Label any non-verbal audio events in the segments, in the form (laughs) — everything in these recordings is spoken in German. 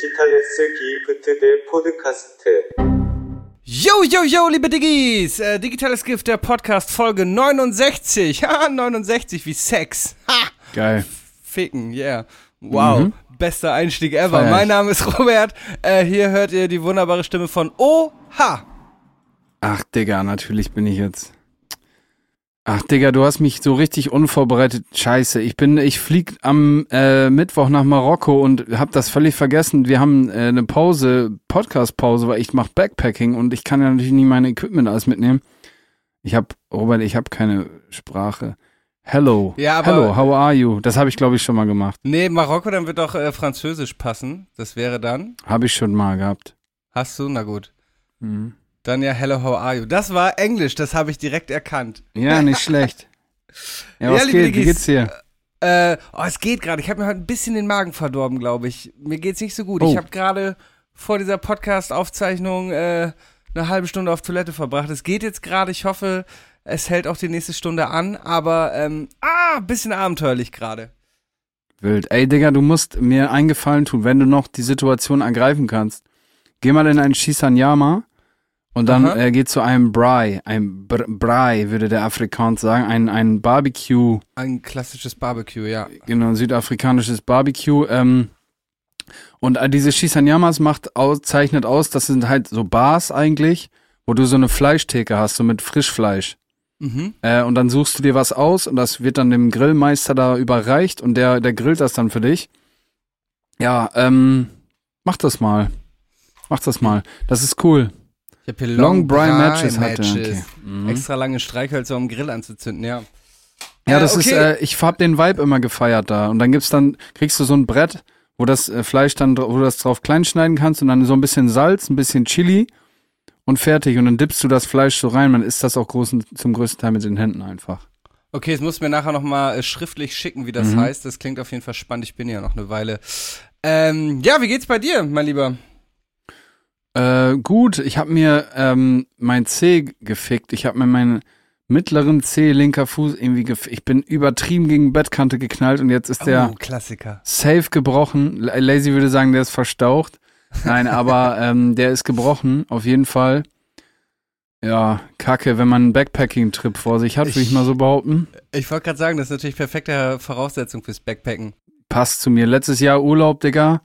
디지털스 기프트 대 포드카스트. Yo, yo, yo, liebe Diggis! Äh, Digitales Gift, der Podcast, Folge 69. Ha, 69 wie Sex. Ha! Geil. Ficken, yeah. Wow, Mhm. bester Einstieg ever. Feier ich. Mein Name ist Robert. Äh, hier hört ihr die wunderbare Stimme von Oha. Ach, Digga, natürlich bin ich jetzt. Ach, Digga, du hast mich so richtig unvorbereitet. Scheiße, ich bin, ich flieg am äh, Mittwoch nach Marokko und hab das völlig vergessen. Wir haben äh, eine Pause, Podcast-Pause, weil ich mach Backpacking und ich kann ja natürlich nie mein Equipment alles mitnehmen. Ich hab, Robert, ich hab keine Sprache. Hello. Ja, aber- Hello, how are you? Das habe ich, glaube ich, schon mal gemacht. Nee, Marokko, dann wird doch äh, Französisch passen. Das wäre dann. Habe ich schon mal gehabt. Hast du? Na gut. Mhm. Dann ja, hello, how are you? Das war Englisch, das habe ich direkt erkannt. Ja, nicht schlecht. Ja, (laughs) Ja, was liebe geht? Wie geht's dir? Äh, oh, es geht gerade. Ich habe mir heute ein bisschen den Magen verdorben, glaube ich. Mir geht's nicht so gut. Oh. Ich habe gerade vor dieser Podcast-Aufzeichnung äh, eine halbe Stunde auf Toilette verbracht. Es geht jetzt gerade. Ich hoffe, es hält auch die nächste Stunde an. Aber, ähm, ah, ein bisschen abenteuerlich gerade. Wild. Ey, Digga, du musst mir einen Gefallen tun, wenn du noch die Situation ergreifen kannst. Geh mal in einen Shisanyama und dann Aha. äh, geh zu einem Brai. Ein Br Brai, würde der Afrikaner sagen. Ein, ein Barbecue, Ein klassisches Barbecue, ja. genau, ein südafrikanisches Barbecue. Ähm, und äh, diese Shisanyamas macht aus, zeichnet aus, das sind halt so Bars eigentlich, wo du so eine Fleischtheke hast, so mit Frischfleisch. Mhm. Äh, und dann suchst du dir was aus und das wird dann dem Grillmeister da überreicht und der, der grillt das dann für dich. Ja, ähm, mach das mal. Mach das mal. Das ist cool. Ich habe hier Long Bry Bry Matches hatte. Okay. Mhm. Extra lange Streichhölzer, um Grill anzuzünden, ja. Ja, Äh, das ist, okay. äh, ich hab den Vibe immer gefeiert da. Und dann gibt's dann, kriegst du so ein Brett, wo das äh, Fleisch dann, wo du das drauf klein schneiden kannst und dann so ein bisschen Salz, ein bisschen Chili und fertig. Und dann dippst du das Fleisch so rein. Man isst das auch großen, zum größten Teil mit den Händen einfach. Okay, es muss mir nachher nochmal äh, schriftlich schicken, wie das Mhm. heißt. Das klingt auf jeden Fall spannend. Ich bin ja noch eine Weile. Ähm, ja, wie geht's bei dir, mein Lieber? Äh, gut, ich habe mir ähm, mein C gefickt. Ich habe mir meinen mittleren C, linker Fuß irgendwie gefickt. Ich bin übertrieben gegen Bettkante geknallt und jetzt ist der oh, Klassiker. safe gebrochen. Lazy würde sagen, der ist verstaucht. Nein, (laughs) aber ähm, der ist gebrochen, auf jeden Fall. Ja, kacke, wenn man einen Backpacking-Trip vor sich hat, würde ich Ich- mal so behaupten. Ich wollte gerade sagen, das ist natürlich perfekte Voraussetzung fürs Backpacken. Passt zu mir. Letztes Jahr Urlaub, Digga.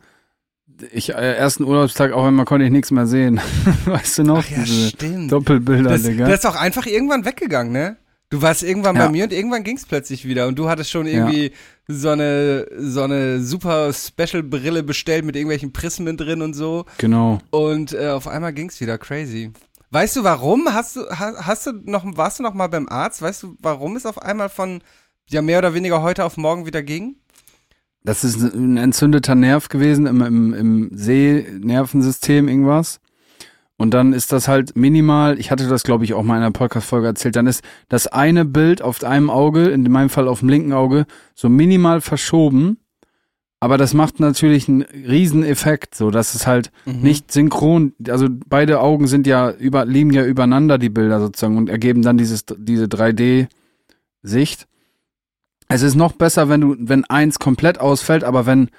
Ich, äh, ersten Urlaubstag auch immer konnte ich nichts mehr sehen. (laughs) weißt du noch? Ach ja, stimmt. Doppelbilder, Das, Digga. das ist auch einfach irgendwann weggegangen, ne? Du warst irgendwann Ja. bei mir und irgendwann ging's plötzlich wieder und du hattest schon irgendwie so eine so eine super Special Brille bestellt mit irgendwelchen Prismen drin und so genau. und äh, auf einmal ging's wieder crazy. Weißt du warum? Hast du ha, hast du noch warst du noch mal beim Arzt? Weißt du, warum es auf einmal von ja mehr oder weniger heute auf morgen wieder ging? Das ist ein entzündeter Nerv gewesen im, im, im Sehnervensystem, irgendwas. Und dann ist das halt minimal, ich hatte das glaube ich auch mal in einer Podcast-Folge erzählt, dann ist das eine Bild auf einem Auge, in meinem Fall auf dem linken Auge, so minimal verschoben. Aber das macht natürlich einen riesen Effekt, so dass es halt Mhm. nicht synchron, also beide Augen sind ja über, liegen ja übereinander, die Bilder sozusagen, und ergeben dann dieses, diese 3D-Sicht. Es ist noch besser, wenn du, wenn eins komplett ausfällt, aber wenn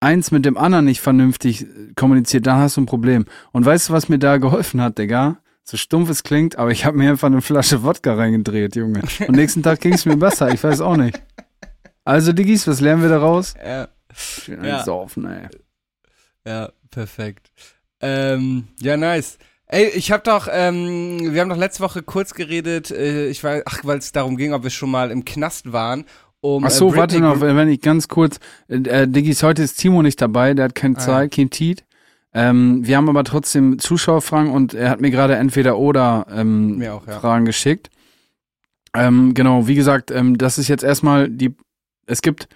eins mit dem anderen nicht vernünftig äh, kommuniziert, dann hast du ein Problem. Und weißt du, was mir da geholfen hat, Digga? So stumpf es klingt, aber ich habe mir einfach eine Flasche Wodka reingedreht, Junge. (laughs) Und nächsten Tag ging es mir besser, ich weiß auch nicht. Also, Diggis, was lernen wir daraus? Ja. Schön Ja. einsaufen, ey. Ja, perfekt. Ähm, ja, nice. Ey, ich hab doch, ähm, wir haben doch letzte Woche kurz geredet, äh, ich weiß, ach, weil es darum ging, ob wir schon mal im Knast waren. Um, Ach so, äh, warte noch, wenn ich ganz kurz, äh, äh, Diggis, heute ist Timo nicht dabei, der hat keine Ah. Zeit, kein Tiet. Ähm, wir haben aber trotzdem Zuschauerfragen und er hat mir gerade entweder oder ähm, auch, ja. Fragen geschickt. Ähm, genau, wie gesagt, ähm, das ist jetzt erstmal die, es gibt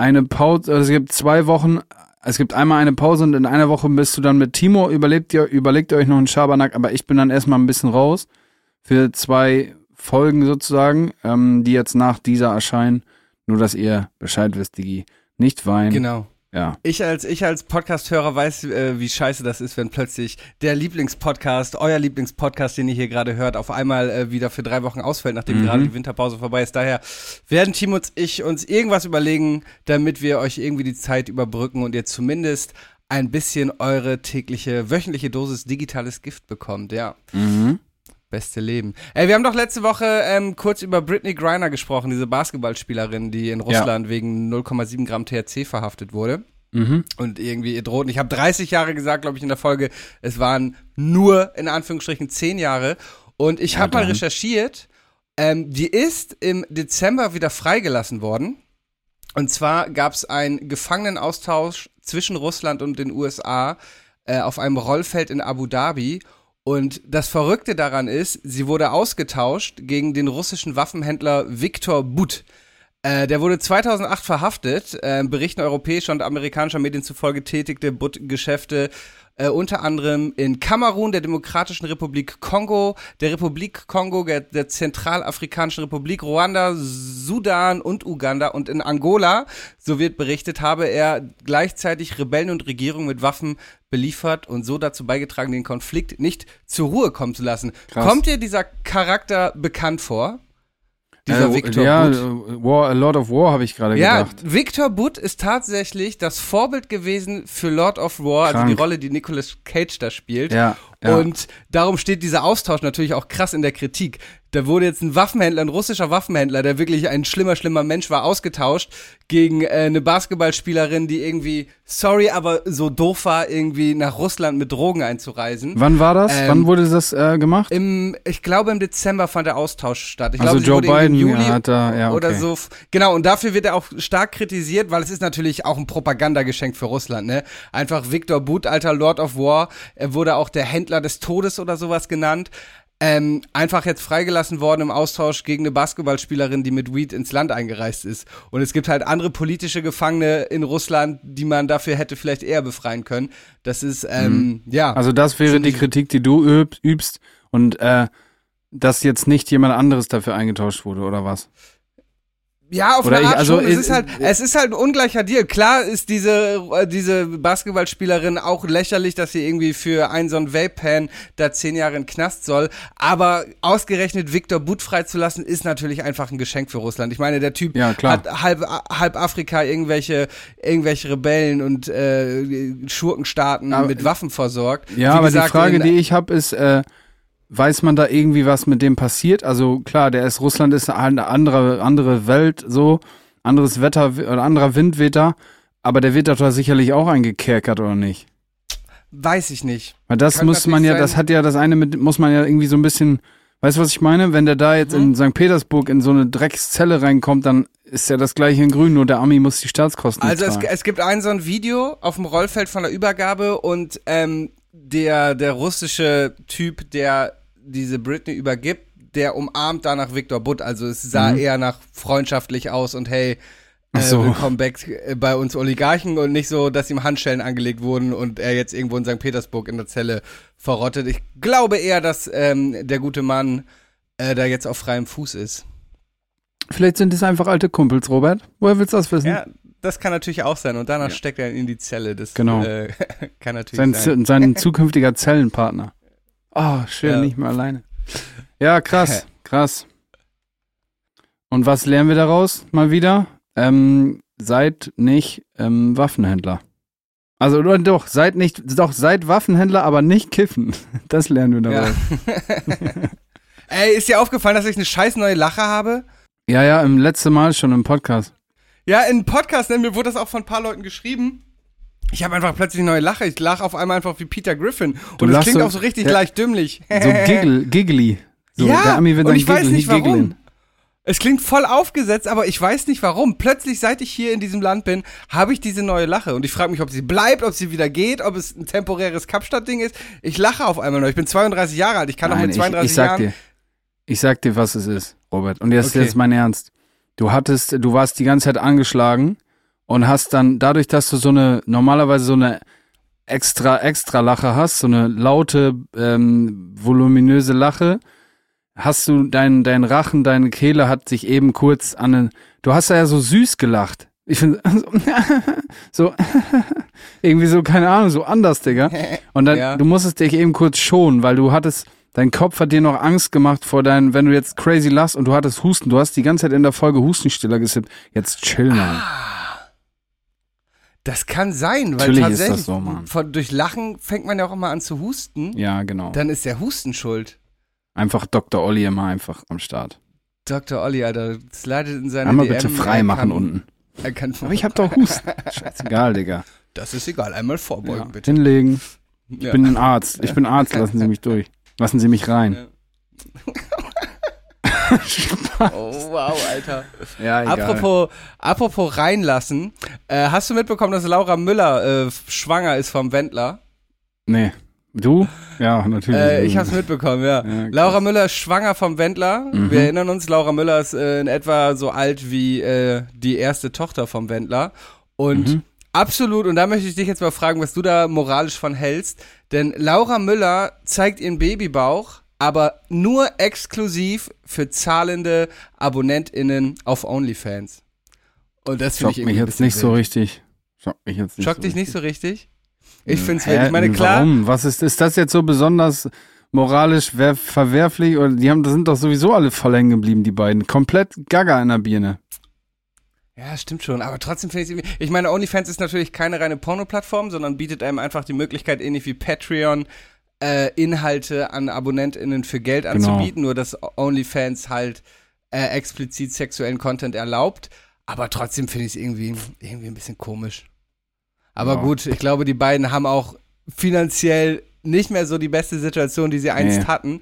eine Pause, also es gibt zwei Wochen, es gibt einmal eine Pause und in einer Woche bist du dann mit Timo, überlebt ihr, überlegt ihr euch noch einen Schabernack, aber ich bin dann erstmal ein bisschen raus für zwei Folgen sozusagen, ähm, die jetzt nach dieser erscheinen. Nur, dass ihr Bescheid wisst, Digi. Nicht weinen. Genau. Ja. Ich als, ich als Podcast-Hörer weiß, äh, wie scheiße das ist, wenn plötzlich der Lieblingspodcast, euer Lieblingspodcast, den ihr hier gerade hört, auf einmal äh, wieder für drei Wochen ausfällt, nachdem Mhm. gerade die Winterpause vorbei ist. Daher werden Timo und ich uns irgendwas überlegen, damit wir euch irgendwie die Zeit überbrücken und ihr zumindest ein bisschen eure tägliche, wöchentliche Dosis digitales Gift bekommt, ja. Mhm. Beste Leben. Ey, wir haben doch letzte Woche ähm, kurz über Britney Griner gesprochen, diese Basketballspielerin, die in Russland wegen 0,7 Gramm THC verhaftet wurde Mhm. und irgendwie ihr droht. Ich habe 30 Jahre gesagt, glaube ich, in der Folge. Es waren nur in Anführungsstrichen 10 Jahre. Und ich Ja, habe mal recherchiert. Ähm, die ist im Dezember wieder freigelassen worden. Und zwar gab es einen Gefangenenaustausch zwischen Russland und den USA äh, auf einem Rollfeld in Abu Dhabi. Und das Verrückte daran ist, sie wurde ausgetauscht gegen den russischen Waffenhändler Viktor But. Äh, der wurde 2008 verhaftet. Äh, Berichten europäischer und amerikanischer Medien zufolge tätigte Butt Geschäfte äh, unter anderem in Kamerun, der Demokratischen Republik Kongo, der Republik Kongo, der, der Zentralafrikanischen Republik, Ruanda, Sudan und Uganda und in Angola, so wird berichtet, habe er gleichzeitig Rebellen und Regierungen mit Waffen beliefert und so dazu beigetragen, den Konflikt nicht zur Ruhe kommen zu lassen. Krass. Kommt dir dieser Charakter bekannt vor? Dieser äh, Victor ja, Butt? äh, War, A Lot of War habe ich gerade Ja, gedacht. Victor Butt ist tatsächlich das Vorbild gewesen für Lord of War, also Krank. die Rolle, die Nicolas Cage da spielt. Ja, ja. Und darum steht dieser Austausch natürlich auch krass in der Kritik. Da wurde jetzt ein Waffenhändler, ein russischer Waffenhändler, der wirklich ein schlimmer, schlimmer Mensch war, ausgetauscht gegen äh, eine Basketballspielerin, die irgendwie, sorry, aber so doof war, irgendwie nach Russland mit Drogen einzureisen. Wann war das? Ähm, Wann wurde das äh, gemacht? Im, ich glaube, im Dezember fand der Austausch statt. Ich Also glaube, Joe Biden Juli hat da, ja, okay. oder so. Genau, und dafür wird er auch stark kritisiert, weil es ist natürlich auch ein Propagandageschenk für Russland, ne? Einfach Viktor But, alter Lord of War, er wurde auch der Händler des Todes oder sowas genannt. Ähm, einfach jetzt freigelassen worden im Austausch gegen eine Basketballspielerin, die mit Weed ins Land eingereist ist. Und es gibt halt andere politische Gefangene in Russland, die man dafür hätte vielleicht eher befreien können. Das ist, ähm, ja. Also das wäre die Kritik, die du üb, übst und äh, dass jetzt nicht jemand anderes dafür eingetauscht wurde oder was? Ja, auf Oder eine ich- Art also schon. Es ich- ist halt, es ist halt ein ungleicher Deal. Klar ist diese, äh, diese Basketballspielerin auch lächerlich, dass sie irgendwie für einen so einen Vape-Pan da zehn Jahre in Knast soll. Aber ausgerechnet Viktor But freizulassen, ist natürlich einfach ein Geschenk für Russland. Ich meine, der Typ Ja, klar. hat halb, halb Afrika irgendwelche, irgendwelche Rebellen und äh, Schurkenstaaten Aber- mit Waffen versorgt. Ja, Wie aber gesagt, die Frage, die ich habe, ist, äh, weiß man da irgendwie, was mit dem passiert? Also klar, der ist Russland ist eine andere, andere Welt, so anderes Wetter oder anderer Wind weht da, aber der wird da sicherlich auch eingekerkert oder nicht? Weiß ich nicht. Weil das Kann muss man ja, natürlich das sein. hat ja das eine mit, muss man ja irgendwie so ein bisschen, weißt du, was ich meine? Wenn der da jetzt Mhm. in St. Petersburg in so eine Dreckszelle reinkommt, dann ist ja das gleiche in Grün, nur der Ami muss die Staatskosten Also es, zahlen. es gibt ein so ein Video auf dem Rollfeld von der Übergabe und ähm, der, der russische Typ, der diese Britney übergibt, der umarmt danach Viktor Butt. Also es sah Mhm. eher nach freundschaftlich aus und hey, äh, so. willkommen back äh, bei uns Oligarchen und nicht so, dass ihm Handschellen angelegt wurden und er jetzt irgendwo in St. Petersburg in der Zelle verrottet. Ich glaube eher, dass ähm, der gute Mann äh, da jetzt auf freiem Fuß ist. Vielleicht sind es einfach alte Kumpels, Robert. Woher willst du das wissen? Ja, das kann natürlich auch sein. Und danach Ja. steckt er in die Zelle. Das Genau. äh, (laughs) kann natürlich Sein, sein. sein zukünftiger Zellenpartner. Oh, schön, Ja. nicht mehr alleine. Ja, krass, (laughs) krass. Und was lernen wir daraus mal wieder? Ähm, seid nicht ähm, Waffenhändler. Also oder doch, seid nicht, doch, seid Waffenhändler, aber nicht kiffen. (laughs) Das lernen wir Ja. daraus. (laughs) Ey, ist dir aufgefallen, dass ich eine scheiß neue Lache habe? Ja, ja, im letzten Mal schon im Podcast. Ja, in Podcast, mir wurde das auch von ein paar Leuten geschrieben. Ich habe einfach plötzlich eine neue Lache. Ich lache auf einmal einfach wie Peter Griffin. Du Und es lachst klingt so- auch so richtig Ja. leicht dümmlich. So giggle, giggly. So, ja, der Ami wird und ich weiß giggle, nicht warum. giggeln. Es klingt voll aufgesetzt, aber ich weiß nicht warum. Plötzlich, seit ich hier in diesem Land bin, habe ich diese neue Lache. Und ich frage mich, ob sie bleibt, ob sie wieder geht, ob es ein temporäres Kapstadt-Ding ist. Ich lache auf einmal noch. Ich bin 32 Jahre alt. Ich kann Nein, mit ich, 32 ich sag Jahren. dir, ich sag dir, was es ist, Robert. Und jetzt, Okay. jetzt mein Ernst. Du hattest, du warst die ganze Zeit angeschlagen und hast dann, dadurch, dass du so eine, normalerweise so eine extra, extra Lache hast, so eine laute, ähm, voluminöse Lache, hast du dein, dein Rachen, deine Kehle hat sich eben kurz an den, du hast ja so süß gelacht. Ich finde, (laughs) so, (laughs) (laughs) irgendwie so, keine Ahnung, so anders, Digga. Und dann, Ja. du musstest dich eben kurz schonen, weil du hattest, dein Kopf hat dir noch Angst gemacht vor deinen, wenn du jetzt crazy lachst und du hattest Husten, du hast die ganze Zeit in der Folge Hustenstiller gesippt. Jetzt chill mal. Das kann sein, weil Natürlich ist tatsächlich das so, Mann. Von, durch Lachen fängt man ja auch immer an zu husten. Ja, genau. Dann ist der Husten schuld. Einfach Dr. Olli immer einfach am Start. Dr. Olli, Alter, slidet in seine Einmal DM. bitte frei machen kann, unten. Er kann, Aber ich hab doch Husten. Scheißegal, Digga. das ist egal, einmal vorbeugen, Ja. bitte. Hinlegen. Ich Ja. bin ein Arzt. Ich bin Arzt, lassen Sie mich durch. Lassen Sie mich rein. (laughs) Oh, wow, Alter. Ja, Apropos, apropos reinlassen, äh, hast du mitbekommen, dass Laura Müller äh, schwanger ist vom Wendler? Nee. Du? Ja, natürlich. Äh, ich hab's mitbekommen, ja. (laughs) Ja. Laura Müller ist schwanger vom Wendler. Mhm. Wir erinnern uns, Laura Müller ist äh, in etwa so alt wie äh, die erste Tochter vom Wendler. Und Mhm. absolut, und da möchte ich dich jetzt mal fragen, was du da moralisch von hältst. Denn Laura Müller zeigt ihren Babybauch, aber nur exklusiv für zahlende AbonnentInnen auf OnlyFans. Und das finde Schockt ich mich irgendwie ein jetzt nicht so wild. richtig. Schockt mich jetzt nicht Schockt so dich nicht richtig. so richtig? Ich finde es wild. Ich meine, klar, Warum? Was ist, ist das jetzt so besonders moralisch wer- verwerflich? Oder die haben, das sind doch sowieso alle voll hängen geblieben, die beiden. Komplett gaga in der Birne. Ja, stimmt schon. Aber trotzdem finde ich irgendwie. Ich meine, OnlyFans ist natürlich keine reine Porno-Plattform, sondern bietet einem einfach die Möglichkeit, ähnlich wie Patreon, äh, Inhalte an AbonnentInnen für Geld Genau. anzubieten. Nur, dass OnlyFans halt äh, explizit sexuellen Content erlaubt. Aber trotzdem finde ich es irgendwie, irgendwie ein bisschen komisch. Aber Ja. gut, ich glaube, die beiden haben auch finanziell nicht mehr so die beste Situation, die sie einst Nee. hatten.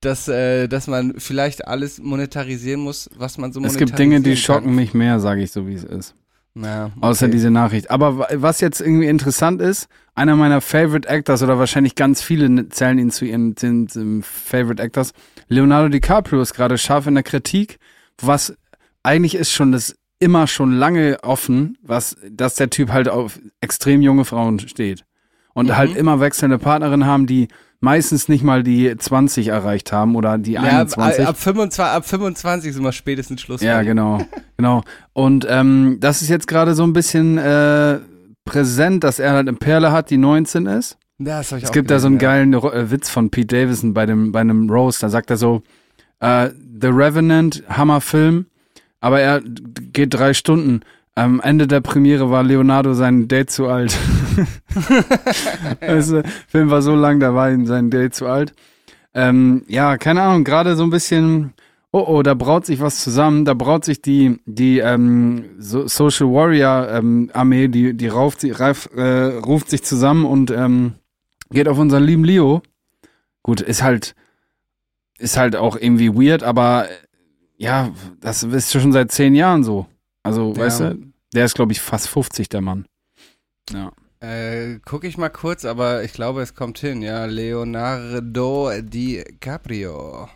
Dass, äh, dass man vielleicht alles monetarisieren muss, was man so Es monetarisieren gibt Dinge, die kann. schocken mich mehr, sage ich so, wie es ist. Ja, Außer okay. diese Nachricht. Aber wa- was jetzt irgendwie interessant ist, einer meiner Favorite Actors oder wahrscheinlich ganz viele zählen ihn zu ihren sind, ähm, Favorite Actors. Leonardo DiCaprio ist gerade scharf in der Kritik, was eigentlich ist schon das immer schon lange offen, was, dass der Typ halt auf extrem junge Frauen steht. Und Mhm. halt immer wechselnde Partnerinnen haben, die meistens nicht mal die 20 erreicht haben oder die Ja, ab, 21. ab, 25, ab 25 sind wir spätestens Schluss. Ja, genau, (laughs) genau. Und ähm, das ist jetzt gerade so ein bisschen äh, präsent, dass er halt eine Perle hat, die 19 ist. Ja, das hab ich Es auch gibt da so einen geilen Ro- äh, Witz von Pete Davidson bei dem bei einem Roast. Da sagt er so: äh, The Revenant, Hammerfilm, aber er geht drei Stunden. Am Ende der Premiere war Leonardo sein Date zu alt. (laughs) (laughs) also, der Film war so lang, da war sein Date zu alt. Ähm, ja, keine Ahnung, gerade so ein bisschen, oh oh, da braut sich was zusammen, da braut sich die, die ähm, so Social Warrior ähm, Armee, die, die rauft, reif, äh, ruft sich zusammen und ähm, geht auf unseren lieben Leo. Gut, ist halt, ist halt auch irgendwie weird, aber äh, ja, das ist schon seit zehn Jahren so. Also, Ja. weißt du, der ist, glaube ich, fast 50, der Mann. Ja. Äh, guck ich mal kurz, aber ich glaube, es kommt hin. Ja, Leonardo DiCaprio.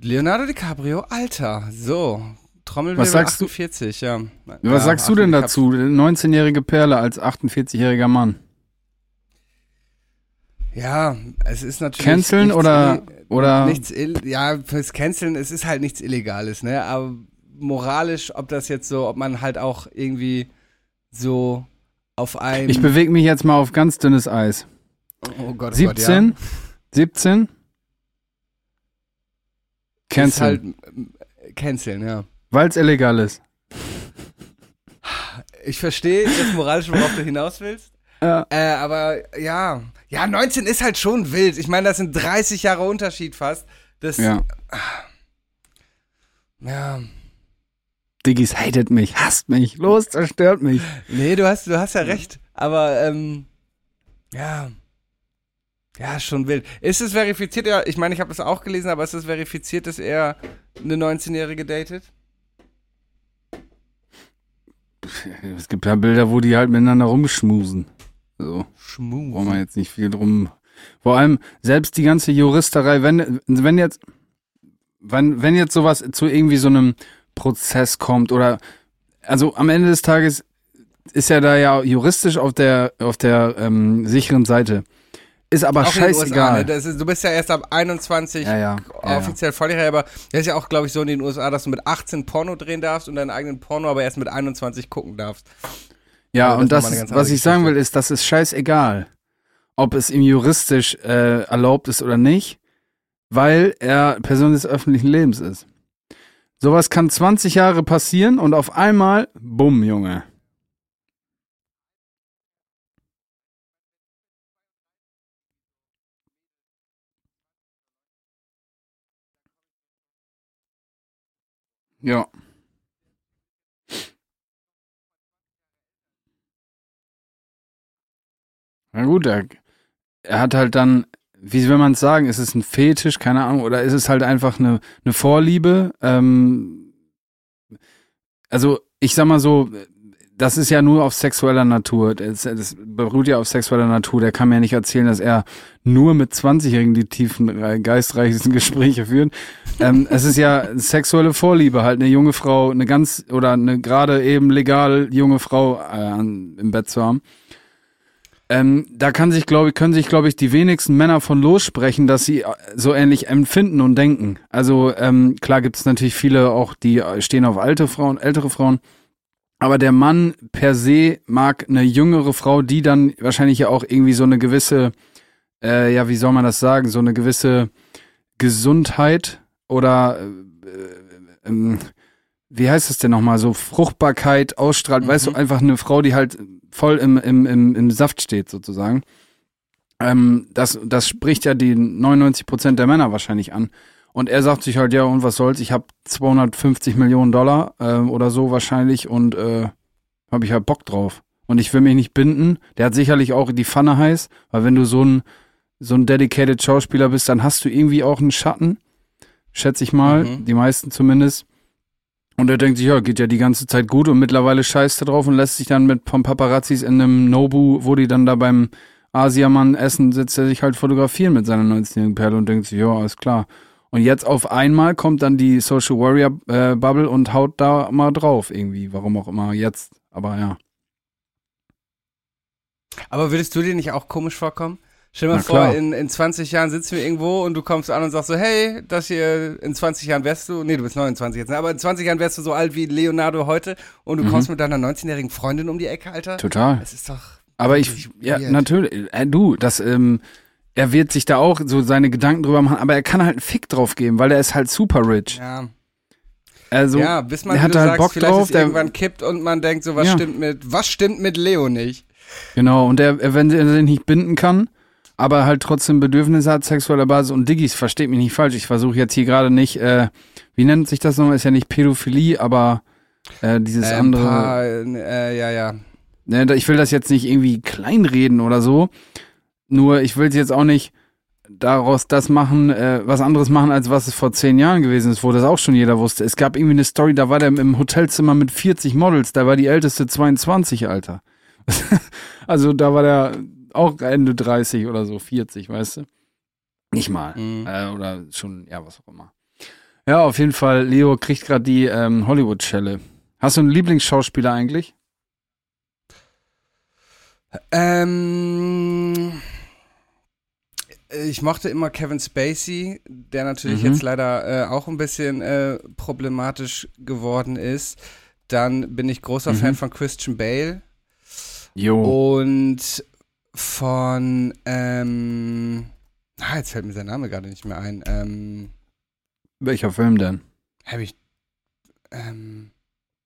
Leonardo DiCaprio, Alter. So. Trommelwirbel Was sagst du- 48, ja. Was ja, sagst du denn dazu? 19-jährige Perle als 48-jähriger Mann. Ja, es ist natürlich. Canceln oder- oder- Nichts, ill- ja, fürs Canceln, es ist halt nichts Illegales, ne? Aber moralisch, ob das jetzt so, ob man halt auch irgendwie so auf einem. Ich bewege mich jetzt mal auf ganz dünnes Eis. oh Gott, oh 17? Gott, ja. 17? Ist Cancel. halt äh, canceln, ja. Weil es illegal ist. Ich verstehe das moralische, worauf du hinaus willst. Ja. Äh, aber ja, ja, 19 ist halt schon wild. Ich meine, das sind 30 Jahre Unterschied fast. Das, Ja. ja. Diggis hatet mich, hasst mich, los, zerstört mich. Nee, du hast, du hast ja recht. Aber, ähm, ja. Ja, schon wild. Ist es verifiziert? Ja, ich meine, ich habe das auch gelesen, aber ist es verifiziert, dass er eine 19-Jährige datet? Es gibt ja Bilder, wo die halt miteinander rumschmusen. So, Schmu. brauchen wir jetzt nicht viel drum. Vor allem, selbst die ganze Juristerei, wenn, wenn jetzt, wenn, wenn jetzt sowas zu irgendwie so einem Prozess kommt oder, also am Ende des Tages ist er da ja juristisch auf der, auf der ähm, sicheren Seite. Ist aber Auch den USA, scheißegal. ne? das ist, du bist ja erst ab 21 ja, ja, ja, ja. offiziell volljährig, aber das ist ja auch, glaube ich, so in den USA, dass du mit 18 Porno drehen darfst und deinen eigenen Porno aber erst mit 21 gucken darfst. Ja, Aber und das das, ist was ich sagen will, ist, das ist scheißegal, ob es ihm juristisch äh, erlaubt ist oder nicht, weil er Person des öffentlichen Lebens ist. Sowas kann 20 Jahre passieren und auf einmal, bumm, Junge. Ja. Na gut, er, er hat halt dann, wie will man es sagen, ist es ein Fetisch, keine Ahnung, oder ist es halt einfach eine, eine Vorliebe? Ähm, also ich sag mal so, das ist ja nur auf sexueller Natur. Das, das beruht ja auf sexueller Natur. Der kann mir ja nicht erzählen, dass er nur mit 20-Jährigen die tiefen, äh, geistreichsten (laughs) Gespräche führt. ähm, es ist ja sexuelle Vorliebe, halt eine junge Frau, eine ganz oder eine gerade eben legal junge Frau äh, im Bett zu haben. Ähm, da kann sich, glaube ich, können sich, glaube ich, die wenigsten Männer von lossprechen, dass sie äh, so ähnlich empfinden und denken. Also ähm, klar gibt es natürlich viele auch, die stehen auf alte Frauen, ältere Frauen. Aber der Mann per se mag eine jüngere Frau, die dann wahrscheinlich ja auch irgendwie so eine gewisse, äh, ja, wie soll man das sagen, so eine gewisse Gesundheit oder äh, äh, wie heißt es denn nochmal, so Fruchtbarkeit ausstrahlt, mhm. weißt du, einfach eine Frau, die halt voll im, im, im, im Saft steht, sozusagen. Ähm, das, das spricht ja die 99 Prozent der Männer wahrscheinlich an. Und er sagt sich halt, ja, und was soll's, ich habe 250 Millionen Dollar äh, oder so wahrscheinlich und äh, habe ich halt Bock drauf. Und ich will mich nicht binden. Der hat sicherlich auch die Pfanne heiß, weil wenn du so ein, so ein dedicated Schauspieler bist, dann hast du irgendwie auch einen Schatten. Schätze ich mal, mhm. die meisten zumindest. Und er denkt sich, ja, geht ja die ganze Zeit gut und mittlerweile scheißt er drauf und lässt sich dann mit Paparazzis in einem Nobu, wo die dann da beim Asiamann essen, sitzt er sich halt fotografieren mit seiner 19-jährigen Perle und denkt sich, ja, alles klar. Und jetzt auf einmal kommt dann die Social Warrior äh, Bubble und haut da mal drauf irgendwie. Warum auch immer jetzt. Aber ja. Aber würdest du dir nicht auch komisch vorkommen? Stell dir mal vor, in, in 20 Jahren sitzen wir irgendwo und du kommst an und sagst so, hey, das hier, in 20 Jahren wärst du, nee, du bist 29 jetzt, ne? aber in 20 Jahren wärst du so alt wie Leonardo heute und du mhm. kommst mit deiner 19-jährigen Freundin um die Ecke, Alter. Total. Das ist doch. Aber ich, ja, weird. natürlich, äh, du, das, ähm, er wird sich da auch so seine Gedanken drüber machen, aber er kann halt einen Fick drauf geben, weil er ist halt super rich. Ja. Also, ja, bis man, er hat halt sagst, Bock vielleicht drauf, irgendwann kippt und man denkt so, was ja. stimmt mit, was stimmt mit Leo nicht? Genau, und er, wenn er sich nicht binden kann, aber halt trotzdem Bedürfnisse hat, sexueller Basis und Diggis, versteht mich nicht falsch, ich versuche jetzt hier gerade nicht, äh, wie nennt sich das nochmal, ist ja nicht Pädophilie, aber äh, dieses äh, andere. Paar, äh, ja, ja. Ne, ich will das jetzt nicht irgendwie kleinreden oder so, nur ich will es jetzt auch nicht daraus das machen, äh, was anderes machen, als was es vor zehn Jahren gewesen ist, wo das auch schon jeder wusste. Es gab irgendwie eine Story, da war der im Hotelzimmer mit 40 Models, da war die älteste 22, Alter. (laughs) also da war der auch Ende 30 oder so, 40, weißt du? Nicht mal. Mhm. Äh, oder schon, ja, was auch immer. Ja, auf jeden Fall, Leo kriegt gerade die ähm, Hollywood-Schelle. Hast du einen Lieblingsschauspieler eigentlich? Ähm ich mochte immer Kevin Spacey, der natürlich mhm. jetzt leider äh, auch ein bisschen äh, problematisch geworden ist. Dann bin ich großer mhm. Fan von Christian Bale. Jo. Und von, ähm, ah, jetzt fällt mir sein Name gerade nicht mehr ein. Ähm, Welcher Film denn? Hab ich, ähm,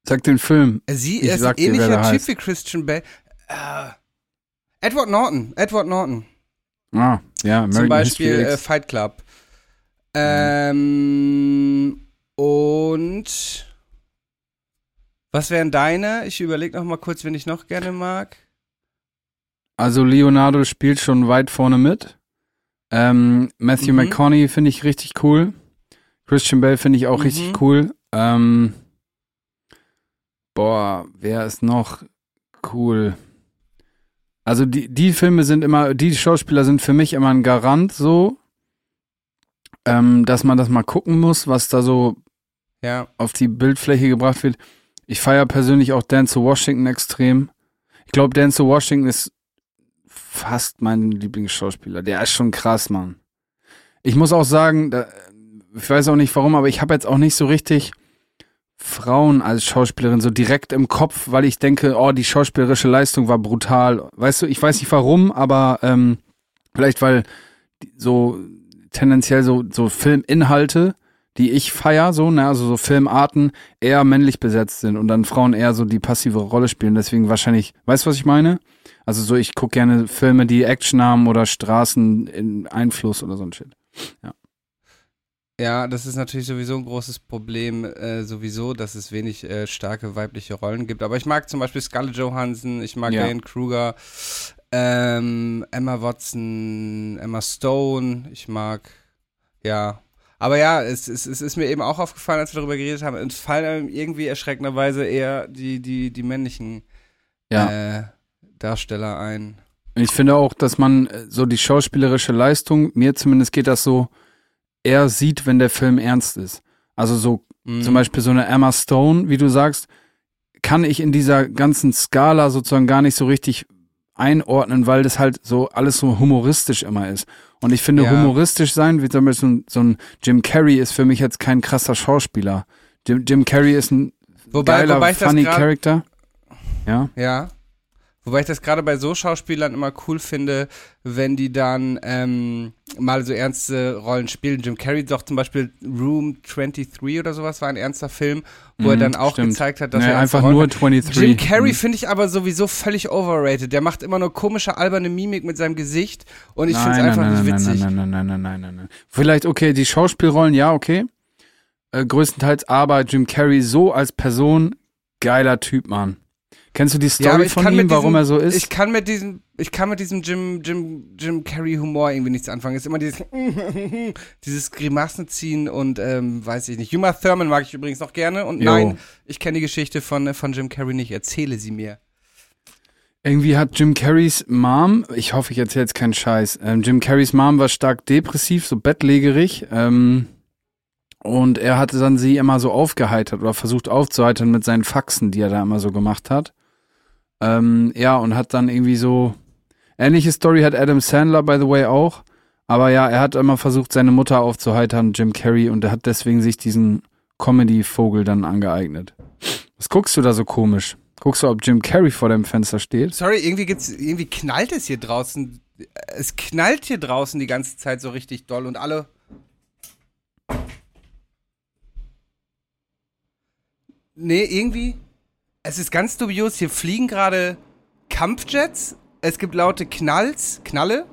Sag den Film. Sie ich ist ein ähnlicher Typ wie Christian Bale. Äh, Edward Norton. Edward Norton. Ah, ja, American Zum Beispiel äh, Fight Club. Ähm, und was wären deine? Ich überlege noch mal kurz, wen ich noch gerne mag. Also Leonardo spielt schon weit vorne mit. Ähm, Matthew mhm. McConaughey finde ich richtig cool. Christian Bell finde ich auch mhm. richtig cool. Ähm, boah, wer ist noch cool? Also die, die Filme sind immer, die Schauspieler sind für mich immer ein Garant so, ähm, dass man das mal gucken muss, was da so ja. auf die Bildfläche gebracht wird. Ich feiere persönlich auch Dance Washington extrem. Ich glaube, Dance Washington ist fast mein Lieblingsschauspieler. Der ist schon krass, Mann. Ich muss auch sagen, da, ich weiß auch nicht warum, aber ich habe jetzt auch nicht so richtig Frauen als Schauspielerin so direkt im Kopf, weil ich denke, oh, die schauspielerische Leistung war brutal. Weißt du, ich weiß nicht warum, aber ähm, vielleicht weil so tendenziell so, so Filminhalte die ich feier, so, ne, also so Filmarten eher männlich besetzt sind und dann Frauen eher so die passive Rolle spielen. Deswegen wahrscheinlich, weißt du, was ich meine? Also so, ich gucke gerne Filme, die Action haben oder Straßen in Einfluss oder so ein Shit. Ja, das ist natürlich sowieso ein großes Problem, äh, sowieso, dass es wenig äh, starke weibliche Rollen gibt. Aber ich mag zum Beispiel Scarlett Johansson, ich mag Ja. Diane Kruger, ähm, Emma Watson, Emma Stone, ich mag, ja. Aber ja, es, es, es ist mir eben auch aufgefallen, als wir darüber geredet haben, es fallen einem irgendwie erschreckenderweise eher die, die, die männlichen Ja. äh, Darsteller ein. Ich finde auch, dass man äh, so die schauspielerische Leistung, mir zumindest geht das so, eher sieht, wenn der Film ernst ist. Also so Mhm. zum Beispiel so eine Emma Stone, wie du sagst, kann ich in dieser ganzen Skala sozusagen gar nicht so richtig einordnen, weil das halt so alles so humoristisch immer ist. Und ich finde, Ja. humoristisch sein, wie zum Beispiel so ein, Jim Carrey ist für mich jetzt kein krasser Schauspieler. Jim, Jim Carrey ist ein Wobei, geiler, wobei funny grad- Character. Ja. Ja. Wobei ich das gerade bei so Schauspielern immer cool finde, wenn die dann ähm, mal so ernste Rollen spielen. Jim Carrey doch zum Beispiel Room 23 oder sowas war ein ernster Film, wo er Mhm, dann auch stimmt. gezeigt hat, dass Nee, er einfach Rollen nur hat. 23. Jim Carrey Mhm. finde ich aber sowieso völlig overrated. Der macht immer nur komische, alberne Mimik mit seinem Gesicht und ich finde es einfach nein, nicht nein, witzig. Nein, nein, nein, nein, nein, nein, nein. Vielleicht, okay, die Schauspielrollen, ja, okay. Äh, größtenteils, aber Jim Carrey so als Person, geiler Typ, Mann. Kennst du die Story ich von ihm, mit warum diesem- er so ist? Ich kann mit diesem, ich kann mit diesem Jim, Jim, Jim Carrey Humor irgendwie nichts anfangen. Es ist immer dieses, (laughs) dieses Grimassen ziehen und ähm, weiß ich nicht. Uma Thurman mag ich übrigens noch gerne und Jo. nein, ich kenne die Geschichte von, äh, von Jim Carrey nicht. Erzähle sie mir. Irgendwie hat Jim Carreys Mom, ich hoffe, ich erzähle jetzt keinen Scheiß, ähm, Jim Carreys Mom war stark depressiv, so bettlägerig, ähm, und er hatte dann sie immer so aufgeheitert oder versucht aufzuheitern mit seinen Faxen, die er da immer so gemacht hat. Ähm, ja, und hat dann irgendwie so, ähnliche Story hat Adam Sandler, by the way, auch. Aber ja, er hat immer versucht, seine Mutter aufzuheitern, Jim Carrey, und er hat deswegen sich diesen Comedy-Vogel dann angeeignet. Was guckst du da so komisch? Guckst du, ob Jim Carrey vor dem Fenster steht? Sorry, irgendwie gibt's, irgendwie knallt es hier draußen. Es knallt hier draußen die ganze Zeit so richtig doll und alle. Nee, irgendwie. Es ist ganz dubios. Hier fliegen gerade Kampfjets. Es gibt laute Knalls, Knalle.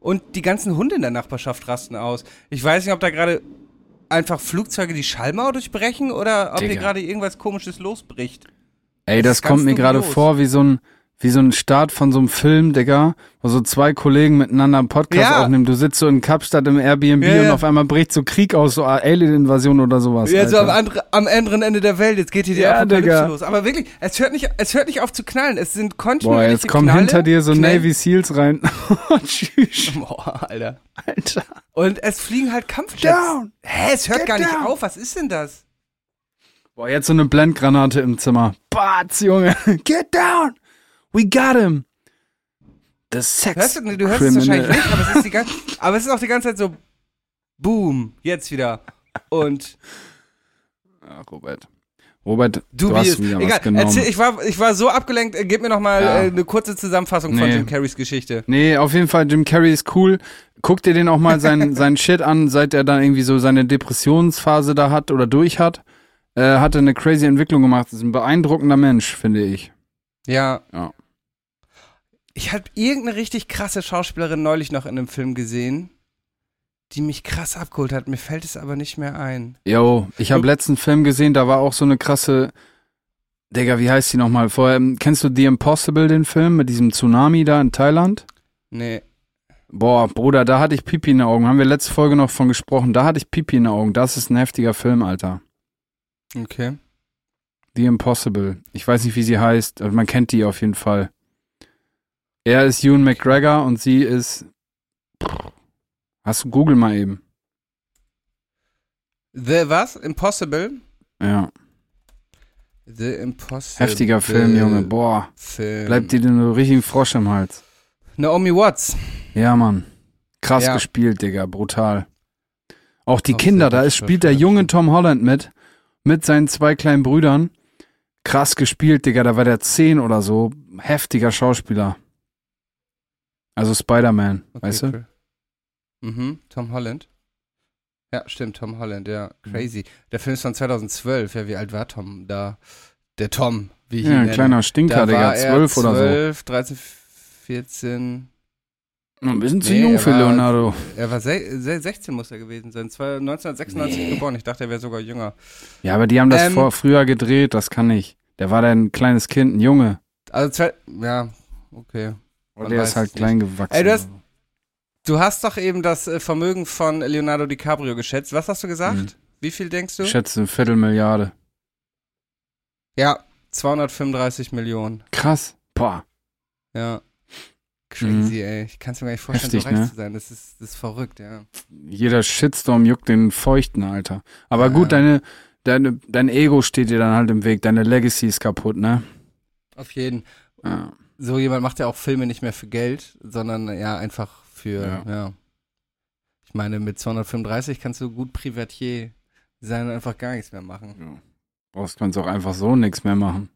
Und die ganzen Hunde in der Nachbarschaft rasten aus. Ich weiß nicht, ob da gerade einfach Flugzeuge die Schallmauer durchbrechen oder ob hier Digga. gerade irgendwas Komisches losbricht. Ey, Das das, kommt mir gerade vor wie so ein wie so ein Start von so einem Film, Digga, wo so zwei Kollegen miteinander einen Podcast Ja. aufnehmen. Du sitzt so in Kapstadt im Airbnb Ja, und ja. auf einmal bricht so Krieg aus, so Alien-Invasion oder sowas. Ja, so am, andre, am anderen Ende der Welt. Jetzt geht hier die Ja, Apokalypse Digga. los. Aber wirklich, es hört, nicht, es hört nicht auf zu knallen. Es sind Boah, kontinuierliche jetzt kommen Knalle, hinter dir so Knall- Navy Seals rein. (laughs) Tschüss, Boah, Alter. Alter. Und es fliegen halt Kampfjets. Down. Hä, es hört Get gar nicht down. auf. Was ist denn das? Boah, jetzt so eine Blendgranate im Zimmer. Batz, Junge. (laughs) Get down. We got him. The sex Hörst du, du hörst es wahrscheinlich nicht, aber es, ist die ganze, aber es ist auch die ganze Zeit so Boom, jetzt wieder. Und Ja, Robert. Robert, du dubious. hast wieder Egal, was genommen. erzähl, ich, war, ich war so abgelenkt. Äh, Gib mir noch mal Ja. äh, eine kurze Zusammenfassung von Nee. Jim Carreys Geschichte. Nee, auf jeden Fall, Jim Carrey ist cool. Guck dir den auch mal seinen, (laughs) seinen Shit an, seit er dann irgendwie so seine Depressionsphase da hat oder durch hat. Äh, hat er eine crazy Entwicklung gemacht. ist ein beeindruckender Mensch, finde ich. Ja. Ja. Ich habe irgendeine richtig krasse Schauspielerin neulich noch in einem Film gesehen, die mich krass abgeholt hat. Mir fällt es aber nicht mehr ein. Yo, ich habe letzten Film gesehen, da war auch so eine krasse. Digga, wie heißt die nochmal? Vorher, ähm, kennst du The Impossible, den Film mit diesem Tsunami da in Thailand? Nee. Boah, Bruder, da hatte ich Pipi in den Augen. Haben wir letzte Folge noch von gesprochen. Da hatte ich Pipi in den Augen. Das ist ein heftiger Film, Alter. Okay. The Impossible. Ich weiß nicht, wie sie heißt. aber Man kennt die auf jeden Fall. Er ist Ewan McGregor und sie ist. Hast du Google mal eben? The was? Impossible? Ja. The Impossible. Heftiger Film, Junge. Boah. Film. Bleibt dir denn so richtig ein Frosch im Hals. Naomi Watts. Ja, Mann. Krass Ja. gespielt, Digga. Brutal. Auch die Auch Kinder, da ist, spielt der junge Tom Holland mit. Mit seinen zwei kleinen Brüdern. Krass gespielt, Digga. Da war der 10 oder so. Heftiger Schauspieler. Also Spider-Man, Okay, weißt du? cool. Mhm, Tom Holland. Ja, stimmt, Tom Holland, ja. Crazy. Der Film ist von 2012. Ja, wie alt war Tom da? Der Tom, wie ich ihn Ja, ein kleiner Stinker, da Digga, war er zwölf oder so. 12, 13, 14. Ein bisschen zu Nee, jung für Leonardo. Er war se se 16 muss er gewesen sein. Zwei- 1996 geboren. Ich dachte, er wäre sogar jünger. Ja, aber die haben das Ähm, vor, früher gedreht, das kann nicht. Der war dann ein kleines Kind, ein Junge. Also, ja, okay. Man der ist halt klein gewachsen. Ey, du hast- Du hast doch eben das äh, Vermögen von Leonardo DiCaprio geschätzt. Was hast du gesagt? Mhm. Wie viel denkst du? ich schätze eine Viertelmilliarde. Ja, 235 Millionen. Krass. Boah. Ja. Crazy, ey. Ich kann es mir gar nicht vorstellen, Heftig, so reich ne? zu sein. Das ist, das ist verrückt, ja. Jeder Shitstorm juckt den Feuchten, Alter. Aber Ja. gut, deine, deine, dein Ego steht dir dann halt im Weg. Deine Legacy ist kaputt, ne? Auf jeden. Ja. So jemand macht ja auch Filme nicht mehr für Geld, sondern ja einfach für, ja. Ja. Ich meine, mit 235 kannst du gut Privatier sein und einfach gar nichts mehr machen. Ja. Brauchst kannst auch einfach so nichts mehr machen.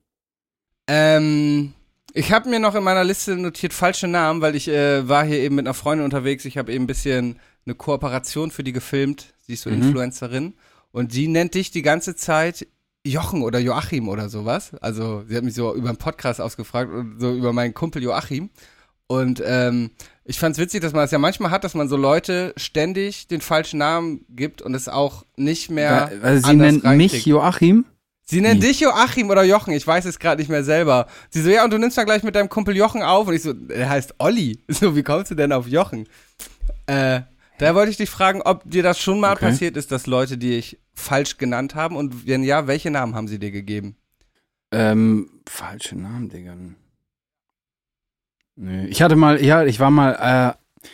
Ähm, ich habe mir noch in meiner Liste notiert falsche Namen, weil ich äh, war hier eben mit einer Freundin unterwegs. Ich habe eben ein bisschen eine Kooperation für die gefilmt. Sie ist so Mhm. Influencerin. Und die nennt dich die ganze Zeit Jochen oder Joachim oder sowas. Also sie hat mich so über einen Podcast ausgefragt und so über meinen Kumpel Joachim. Und ähm, ich fand's witzig, dass man das ja manchmal hat, dass man so Leute ständig den falschen Namen gibt und es auch nicht mehr. Weil, weil sie nennt reinkriegt. mich Joachim. Sie nennt dich Joachim oder Jochen, ich weiß es gerade nicht mehr selber. Sie so, ja, und du nimmst dann gleich mit deinem Kumpel Jochen auf. Und ich so, er heißt Olli. (laughs) So, wie kommst du denn auf Jochen? Äh, da wollte ich dich fragen, ob dir das schon mal Okay. passiert ist, dass Leute dich falsch genannt haben. Und wenn ja, welche Namen haben sie dir gegeben? Ähm, falsche Namen, Digga. Nee. Ich hatte mal, ja, ich war mal, äh,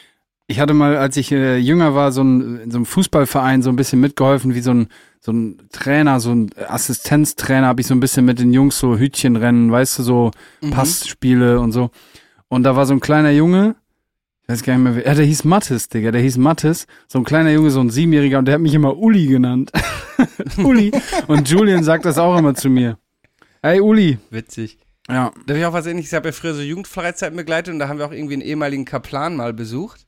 ich hatte mal, als ich äh, jünger war, so ein, in so einem Fußballverein so ein bisschen mitgeholfen, wie so ein, so ein Trainer, so ein Assistenztrainer, habe ich so ein bisschen mit den Jungs so Hütchenrennen, weißt du, so Mhm. Passspiele und so. Und da war so ein kleiner Junge, ich weiß gar nicht mehr, wer, ja, der hieß Mattes, Digga, der hieß Mattes, so ein kleiner Junge, so ein Siebenjähriger, und der hat mich immer Uli genannt. (laughs) Uli. Und Julian sagt das auch immer zu mir. Hey, Uli. Witzig. Ja. Da habe ich auch was ähnliches. Ich habe ja früher so Jugendfreizeiten begleitet und da haben wir auch irgendwie einen ehemaligen Kaplan mal besucht.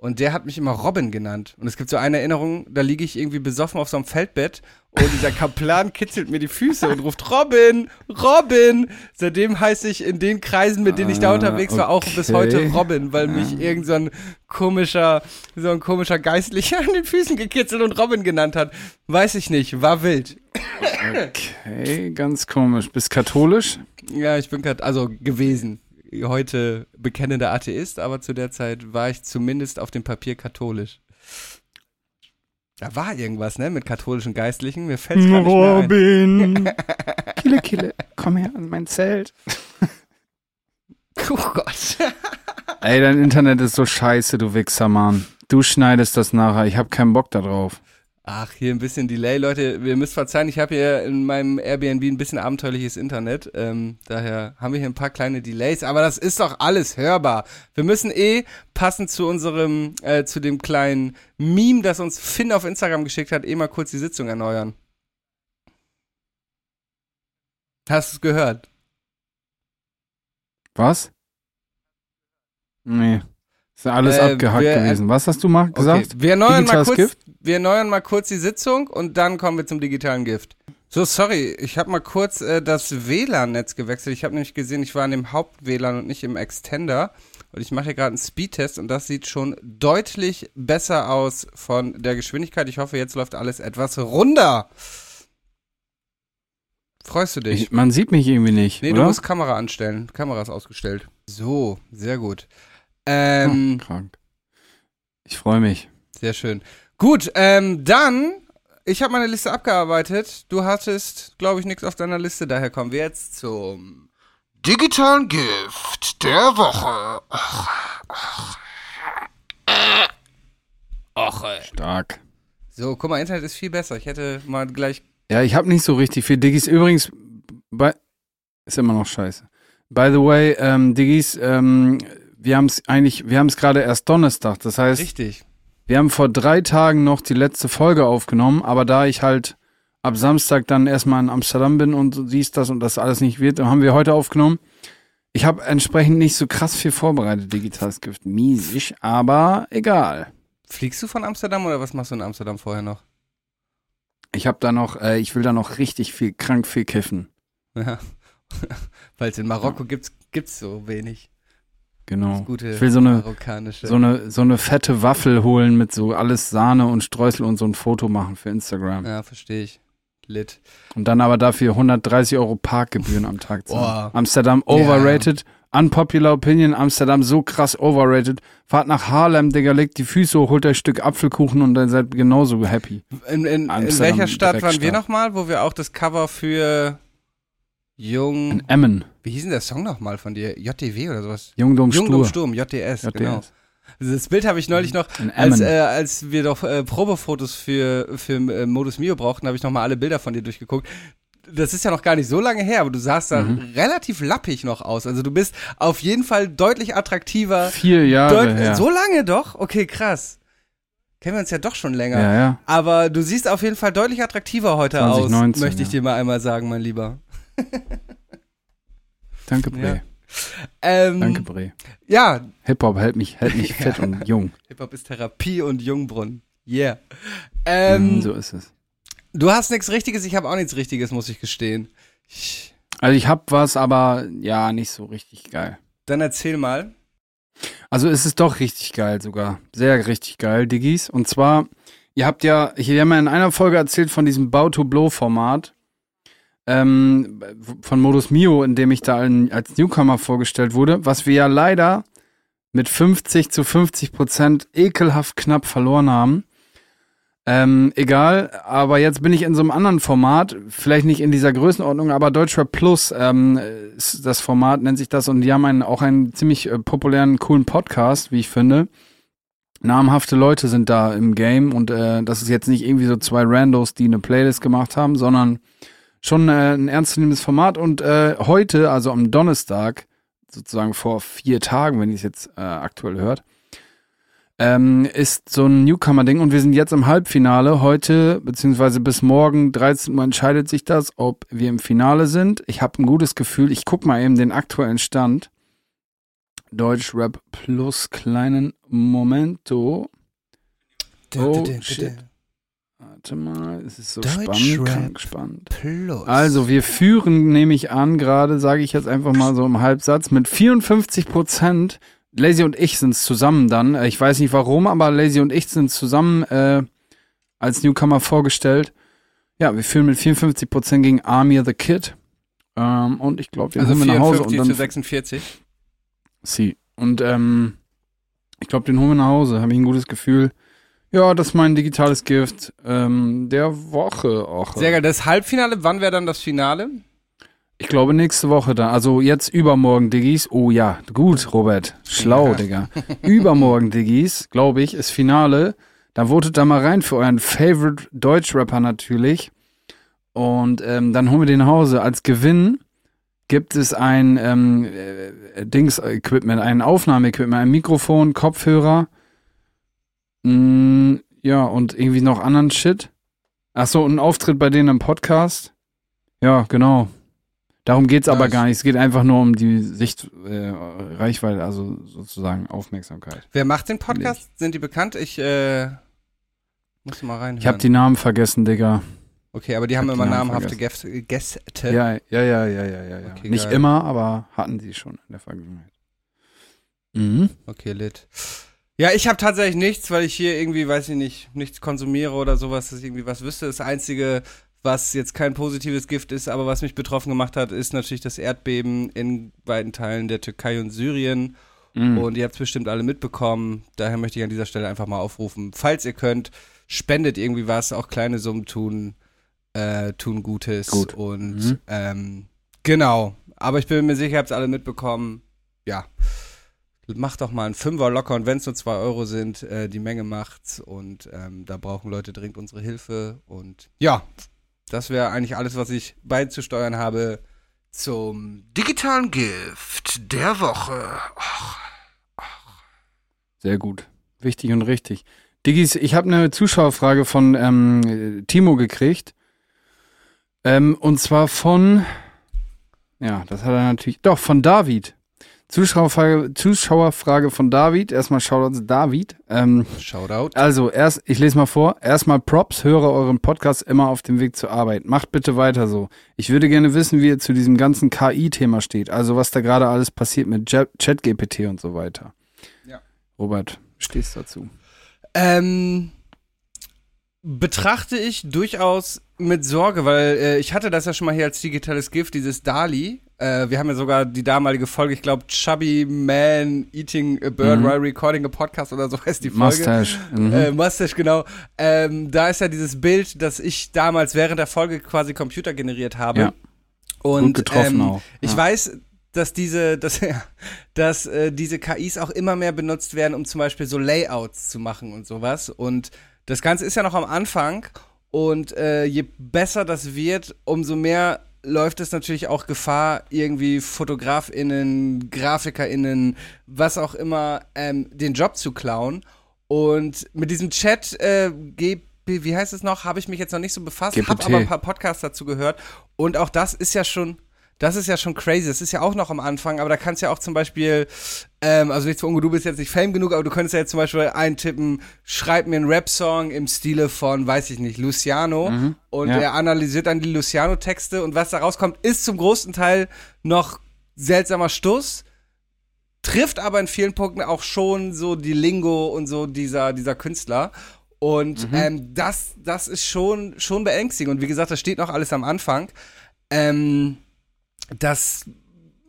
Und der hat mich immer Robin genannt. Und es gibt so eine Erinnerung, da liege ich irgendwie besoffen auf so einem Feldbett und dieser Kaplan (laughs) kitzelt mir die Füße und ruft Robin, Robin. Seitdem heiße ich in den Kreisen, mit denen ich da Ah, unterwegs war, auch bis okay. heute Robin, weil mich irgend so ein komischer, so ein komischer Geistlicher an den Füßen gekitzelt und Robin genannt hat. Weiß ich nicht, war wild. Okay, ganz komisch. Bist katholisch? Ja, ich bin gerade, also gewesen. Heute bekennender Atheist, aber zu der Zeit war ich zumindest auf dem Papier katholisch. Da war irgendwas, ne, mit katholischen Geistlichen. Mir fällt's gar nicht mehr ein. Robin. (laughs) Kille, Kille, komm her an mein Zelt. Oh Gott. Ey, dein Internet ist so scheiße, du Wichser, Mann. Du schneidest das nachher. Ich hab keinen Bock da drauf. Ach, hier ein bisschen Delay. Leute, ihr müsst verzeihen, ich habe hier in meinem Airbnb ein bisschen abenteuerliches Internet. Ähm, daher haben wir hier ein paar kleine Delays, aber das ist doch alles hörbar. Wir müssen eh passend zu unserem, äh, zu dem kleinen Meme, das uns Finn auf Instagram geschickt hat, eh mal kurz die Sitzung erneuern. Hast du es gehört? Was? Nee. Ist ja alles Äh, abgehackt wir- gewesen. Was hast du mal gesagt? Okay. Wir erneuern mal kurz, Gift? wir erneuern mal kurz die Sitzung und dann kommen wir zum digitalen Gift. So, sorry, ich habe mal kurz äh, das WLAN-Netz gewechselt. Ich habe nämlich gesehen, ich war in dem Haupt-WLAN und nicht im Extender. Und ich mache hier gerade einen Speedtest und das sieht schon deutlich besser aus von der Geschwindigkeit. Ich hoffe, jetzt läuft alles etwas runder. Freust du dich? Ich, man sieht mich irgendwie nicht, nee, oder? du musst Kamera anstellen. Kamera ist ausgestellt. So, sehr gut. Hm, Ähm, krank. Ich freue mich. Sehr schön. Gut, ähm, dann, ich habe meine Liste abgearbeitet. Du hattest, glaube ich, nichts auf deiner Liste. Daher kommen wir jetzt zum digitalen Gift der Woche. Och, ey. Stark. So, guck mal, Internet ist viel besser. Ich hätte mal gleich. Ja, ich habe nicht so richtig viel Diggis. Übrigens, bei, ist immer noch scheiße. By the way, ähm, Diggis, ähm, wir haben es eigentlich, wir haben es gerade erst Donnerstag. Das heißt, Richtig. wir haben vor drei Tagen noch die letzte Folge aufgenommen, aber da ich halt ab Samstag dann erstmal in Amsterdam bin und siehst das und das alles nicht wird, dann haben wir heute aufgenommen. Ich habe entsprechend nicht so krass viel vorbereitet, digitales Gift. Miesig, aber egal. Fliegst du von Amsterdam oder was machst du in Amsterdam vorher noch? Ich habe da noch, äh, ich will da noch richtig viel, krank viel kiffen. Ja. (laughs) Weil es in Marokko gibt's, gibt's so wenig. Genau. Ich will so eine, so eine, so eine fette Waffel holen mit so alles Sahne und Streusel und so ein Foto machen für Instagram. ja, verstehe ich. Lit. Und dann aber dafür 130 Euro Parkgebühren am Tag zahlen. Boah. Amsterdam overrated. Unpopular Opinion, Amsterdam so krass overrated. Fahrt nach Harlem, Digga, legt die Füße hoch, holt euch ein Stück Apfelkuchen und dann seid genauso happy. In, in, in welcher Stadt waren wir nochmal, wo wir auch das Cover für Jung. In Emmen, Wie hieß denn der Song nochmal von dir? JDW oder sowas? Jungdom Jungdom Stur. Sturm, JDS, JDS. genau. Das Bild habe ich neulich noch, als, äh, als wir doch äh, Probefotos für, für äh, Modus Mio brauchten, habe ich nochmal alle Bilder von dir durchgeguckt. Das ist ja noch gar nicht so lange her, aber du sahst da Mhm. relativ lappig noch aus. Also du bist auf jeden Fall deutlich attraktiver. Vier Jahre her. So lange doch? Okay, krass. Kennen wir uns ja doch schon länger. ja, ja. Aber du siehst auf jeden Fall deutlich attraktiver heute 2019, aus, möchte ich ja. dir mal einmal sagen, mein Lieber. (laughs) Danke, Bre. Ja. Ähm, Danke, Bre. Ja, Hip-Hop hält mich, hält mich (laughs) fit und jung. Hip-Hop ist Therapie und Jungbrunnen. Yeah. Ähm, Mhm, so ist es. Du hast nichts Richtiges, ich habe auch nichts Richtiges, muss ich gestehen. Ich, Also ich hab was, aber ja, nicht so richtig geil. dann erzähl mal. Also es ist doch richtig geil sogar. Sehr richtig geil, Diggis. Und zwar, ihr habt ja, ich habe ja in einer Folge erzählt von diesem Bow-to-Blow-Format ähm, von Modus Mio, in dem ich da als Newcomer vorgestellt wurde, was wir ja leider mit 50 zu 50 Prozent ekelhaft knapp verloren haben. Ähm, egal, aber jetzt bin ich in so einem anderen Format, vielleicht nicht in dieser Größenordnung, aber Deutschrap Plus ähm, das Format, nennt sich das, und die haben einen, auch einen ziemlich äh, populären, coolen Podcast, wie ich finde. Namhafte Leute sind da im Game und äh, das ist jetzt nicht irgendwie so zwei Randos, die eine Playlist gemacht haben, sondern schon äh, ein ernstzunehmendes Format und äh, heute, also am Donnerstag, sozusagen vor vier Tagen, wenn ihr es jetzt äh, aktuell hört, ähm, ist so ein Newcomer-Ding und wir sind jetzt im Halbfinale. Heute, beziehungsweise bis morgen, 13 Uhr, entscheidet sich das, ob wir im Finale sind. Ich habe ein gutes Gefühl. Ich guck mal eben den aktuellen Stand. Deutschrap plus kleinen Momento. Oh, shit. Warte mal, es ist so spannend, spannend. Plus. Also, wir führen, nehme ich an, gerade, sage ich jetzt einfach mal so im Halbsatz, mit 54 Prozent. Lazy und ich sind zusammen dann. Äh, Ich weiß nicht warum, aber Lazy und ich sind zusammen äh, als Newcomer vorgestellt. Ja, wir führen mit 54 Prozent gegen Army the Kid. Ähm, und ich glaube, wir also holen wir nach Hause 54 und zu dann. 46. Sie. Und ähm, ich glaube, den holen wir nach Hause. Habe ich ein gutes Gefühl. Ja, das ist mein digitales Gift ähm, der Woche auch. Sehr geil. Das Halbfinale, wann wäre dann das Finale? Ich glaube nächste Woche dann. Also jetzt übermorgen, Diggis. Oh ja, gut, Robert. Schlau, Ja. Digga. Übermorgen, (laughs) Diggis, glaube ich, ist Finale. Da votet da mal rein für euren Favorite Deutschrapper natürlich. Und ähm, dann holen wir den nach Hause. Als Gewinn gibt es ein ähm, äh, Dings-Equipment, ein Aufnahmeequipment, ein Mikrofon, Kopfhörer. Mm, ja, und irgendwie noch anderen Shit. Ach so, und ein Auftritt bei denen im Podcast. Ja, genau. Darum geht's aber Nice. gar nicht. Es geht einfach nur um die Sicht, äh, Reichweite, also sozusagen Aufmerksamkeit. Wer macht den Podcast? Sind die bekannt? Ich äh, muss mal reinhören. Ich habe die Namen vergessen, Digga. okay, aber die haben hab immer die Namen namhafte Gäste. Gäste. Ja, ja, ja, ja, ja, ja. ja. Okay, Nicht geil. immer, aber hatten sie schon in der Vergangenheit. Mhm. Okay, lit. Ja, ich habe tatsächlich nichts, weil ich hier irgendwie, weiß ich nicht, nichts konsumiere oder sowas, dass ich irgendwie was wüsste. Das Einzige, was jetzt kein positives Gift ist, aber was mich betroffen gemacht hat, ist natürlich das Erdbeben in beiden Teilen der Türkei und Syrien. Mhm. Und ihr habt es bestimmt alle mitbekommen. Daher möchte ich an dieser Stelle einfach mal aufrufen. Falls ihr könnt, spendet irgendwie was. Auch kleine Summen tun, äh, tun Gutes. Gut. Und Mhm. ähm, genau. Aber ich bin mir sicher, ihr habt es alle mitbekommen. Ja. Macht doch mal einen Fünfer locker und wenn es nur zwei Euro sind, äh, die Menge macht's. Und ähm, da brauchen Leute dringend unsere Hilfe. Und ja, das wäre eigentlich alles, was ich beizusteuern habe zum digitalen Gift der Woche. Sehr gut. Wichtig und richtig. Diggis, ich habe eine Zuschauerfrage von ähm, Timo gekriegt. Ähm, und zwar von, ja, das hat er natürlich, doch, von David. Zuschauerfrage, Zuschauerfrage von David. Erstmal Shoutouts David. Ähm, Shoutout. also, erst, ich lese mal vor. Erstmal Props, höre euren Podcast immer auf dem Weg zur Arbeit. Macht bitte weiter so. Ich würde gerne wissen, wie ihr zu diesem ganzen KI-Thema steht. Also, was da gerade alles passiert mit ChatGPT und so weiter. Ja. Robert, stehst dazu? Ähm, betrachte ich durchaus mit Sorge, weil äh, ich hatte das ja schon mal hier als digitales Gift, dieses DALI. Äh, wir haben ja sogar die damalige Folge, ich glaube, Chubby Man Eating a Bird Mhm. while recording a podcast oder so (laughs) heißt die Folge. Mustache. Mhm. Äh, Mustache, genau. Ähm, da ist ja dieses Bild, das ich damals während der Folge quasi Computer generiert habe. Ja. Und Gut getroffen ähm, auch. ich Ja. weiß, dass diese, (laughs) dass, dass äh, diese KIs auch immer mehr benutzt werden, um zum Beispiel so Layouts zu machen und sowas. Und das Ganze ist ja noch am Anfang. Und äh, je besser das wird, umso mehr läuft es natürlich auch Gefahr, irgendwie FotografInnen, GrafikerInnen, was auch immer, ähm, den Job zu klauen. Und mit diesem Chat, äh, GP, wie heißt es noch, habe ich mich jetzt noch nicht so befasst, habe aber ein paar Podcasts dazu gehört. Und auch das ist ja schon, das ist ja schon crazy. Das ist ja auch noch am Anfang, aber da kannst ja auch zum Beispiel, ähm, also nicht zu ungut, du bist jetzt nicht fame genug, aber du könntest ja jetzt zum Beispiel eintippen, schreib mir einen Rap-Song im Stile von, weiß ich nicht, Luciano. Mhm. Und Ja. er analysiert dann die Luciano-Texte und was da rauskommt, ist zum großen Teil noch seltsamer Stuss. Trifft aber in vielen Punkten auch schon so die Lingo und so dieser, dieser Künstler. Und Mhm. ähm, das, das ist schon, schon beängstigend. Und wie gesagt, das steht noch alles am Anfang. Ähm, das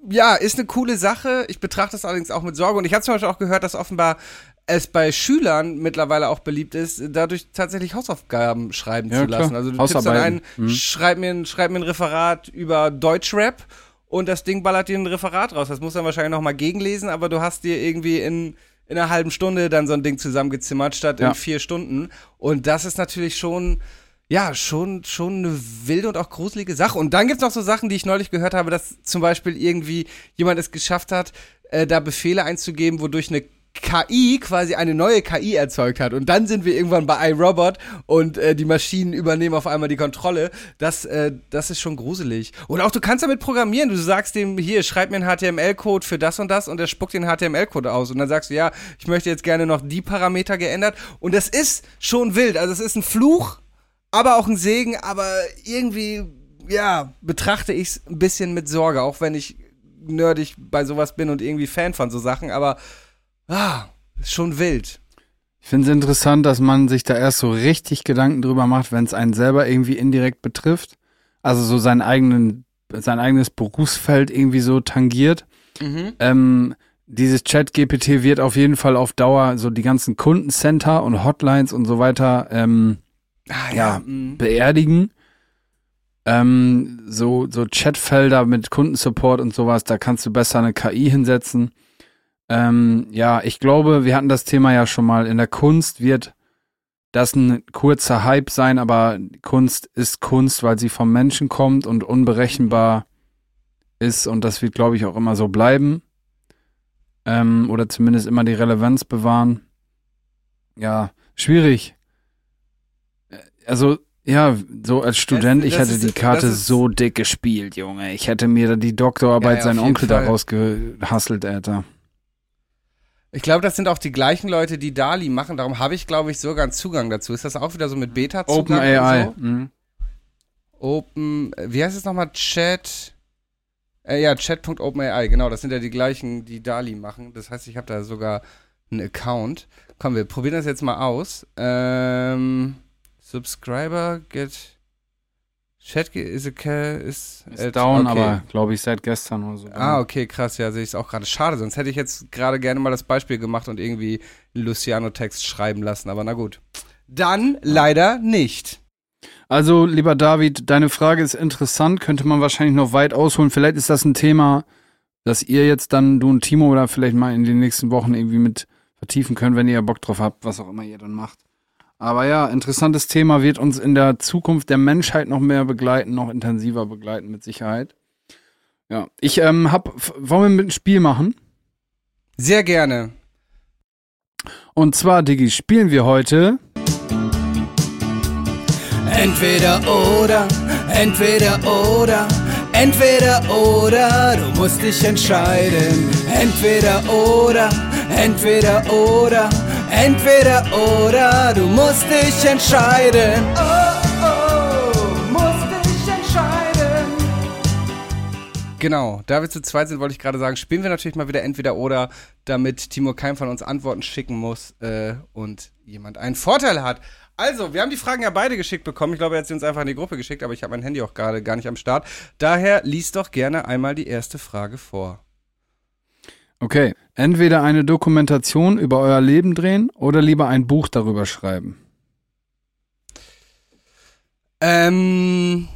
ja, ist eine coole Sache. Ich betrachte es allerdings auch mit Sorge. Und ich habe zum Beispiel auch gehört, dass offenbar es bei Schülern mittlerweile auch beliebt ist, dadurch tatsächlich Hausaufgaben schreiben Ja, zu klar. lassen. Also du tippst dann ein. Mhm. schreib, mir ein, schreib mir ein Referat über Deutschrap und das Ding ballert dir ein Referat raus. Das musst du dann wahrscheinlich noch mal gegenlesen, aber du hast dir irgendwie in, in einer halben Stunde dann so ein Ding zusammengezimmert, statt Ja. in vier Stunden. Und das ist natürlich schon ja, schon, schon eine wilde und auch gruselige Sache. Und dann gibt's noch so Sachen, die ich neulich gehört habe, dass zum Beispiel irgendwie jemand es geschafft hat, äh, da Befehle einzugeben, wodurch eine KI quasi eine neue KI erzeugt hat. Und dann sind wir irgendwann bei iRobot und äh, die Maschinen übernehmen auf einmal die Kontrolle. Das, äh, das ist schon gruselig. Und auch du kannst damit programmieren. Du sagst dem, hier, schreib mir einen HTML-Code für das und das und der spuckt den HTML-Code aus. Und dann sagst du, ja, ich möchte jetzt gerne noch die Parameter geändert. Und das ist schon wild. Also es ist ein Fluch, aber auch ein Segen, aber irgendwie, ja, betrachte ich es ein bisschen mit Sorge, auch wenn ich nerdig bei sowas bin und irgendwie Fan von so Sachen, aber ah, ist schon wild. Ich finde es interessant, dass man sich da erst so richtig Gedanken drüber macht, wenn es einen selber irgendwie indirekt betrifft. Also so seinen eigenen, sein eigenes Berufsfeld irgendwie so tangiert. Mhm. Ähm, dieses Chat-GPT wird auf jeden Fall auf Dauer so die ganzen Kundencenter und Hotlines und so weiter ähm, Ah, Ja. mm. beerdigen. Ähm, so, so Chatfelder mit Kundensupport und sowas, da kannst du besser eine KI hinsetzen. Ähm, ja, ich glaube, wir hatten das Thema ja schon mal. In der Kunst wird das ein kurzer Hype sein, aber Kunst ist Kunst, weil sie vom Menschen kommt und unberechenbar ist und das wird, glaube ich, auch immer so bleiben. Ähm, oder zumindest immer die Relevanz bewahren. Ja, schwierig. Also, ja, so als Student, Das- ich das hätte ist- die Karte so dick gespielt, Junge. Ich hätte mir da die Doktorarbeit Ja, ja, seinen Onkel Fall. daraus gehasselt, Alter. Ich glaube, das sind auch die gleichen Leute, die Dali machen. Darum habe ich, glaube ich, sogar einen Zugang dazu. Ist das auch wieder so mit Beta-Zugang? Open AI. und So? Mhm. Open, wie heißt es nochmal? Chat. Äh, ja, chat.openai, genau. Das sind ja die gleichen, die Dali machen. Das heißt, ich habe da sogar einen Account. Komm, wir probieren das jetzt mal aus. Ähm, Subscriber, get. Chat is a is, Ist äh, down, okay. aber glaube ich seit gestern oder so. Ah, okay, krass, ja, sehe ich es auch gerade. Schade, sonst hätte ich jetzt gerade gerne mal das Beispiel gemacht und irgendwie Luciano-Text schreiben lassen, aber na gut. Dann leider nicht. Also, lieber David, deine Frage ist interessant, könnte man wahrscheinlich noch weit ausholen. Vielleicht ist das ein Thema, das ihr jetzt dann, du und Timo, oder vielleicht mal in den nächsten Wochen irgendwie mit vertiefen könnt, wenn ihr Bock drauf habt, was auch immer ihr dann macht. Aber ja, interessantes Thema wird uns in der Zukunft der Menschheit noch mehr begleiten, noch intensiver begleiten, mit Sicherheit. Ja, ich ähm, hab, wollen wir mit ein Spiel machen? Sehr gerne. Und zwar, Diggi, spielen wir heute Entweder oder, entweder oder, Entweder oder, du musst dich entscheiden. Entweder oder, entweder oder, entweder oder, du musst dich entscheiden. Oh, oh, musst dich entscheiden. Genau, da wir zu zweit sind, wollte ich gerade sagen, spielen wir natürlich mal wieder entweder oder, damit Timo keinem von uns Antworten schicken muss äh, und jemand einen Vorteil hat. Also, wir haben die Fragen ja beide geschickt bekommen. Ich glaube, er hat sie uns einfach in die Gruppe geschickt, aber ich habe mein Handy auch gerade gar nicht am Start. Daher liest doch gerne einmal die erste Frage vor. Okay, entweder eine Dokumentation über euer Leben drehen oder lieber ein Buch darüber schreiben. Ähm,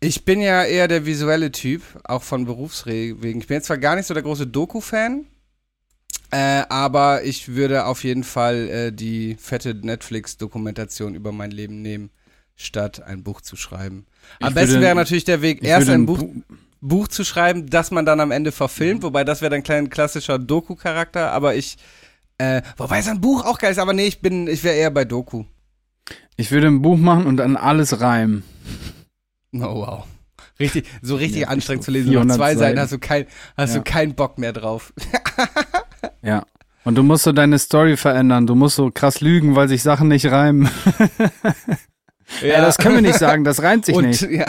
ich bin ja eher der visuelle Typ, auch von Berufswegen. Ich bin jetzt zwar gar nicht so der große Doku-Fan, äh, aber ich würde auf jeden Fall äh, die fette Netflix-Dokumentation über mein Leben nehmen, statt ein Buch zu schreiben. Am Ich besten würde- wäre natürlich der Weg, erst ein Buch, Buch zu schreiben, das man dann am Ende verfilmt, wobei das wäre dann klein klassischer Doku-Charakter, aber ich, äh, wobei so ein Buch auch geil ist, aber nee, ich bin, ich wäre eher bei Doku. Ich würde ein Buch machen und an alles reimen. Oh wow. Richtig, so richtig Ja, anstrengend so zu lesen. 400 zwei Seiten hast du kein, hast Ja. du keinen Bock mehr drauf. (laughs) Ja. Und du musst so deine Story verändern. Du musst so krass lügen, weil sich Sachen nicht reimen. (laughs) Ja, das können wir nicht sagen, das reimt sich Und nicht. ja.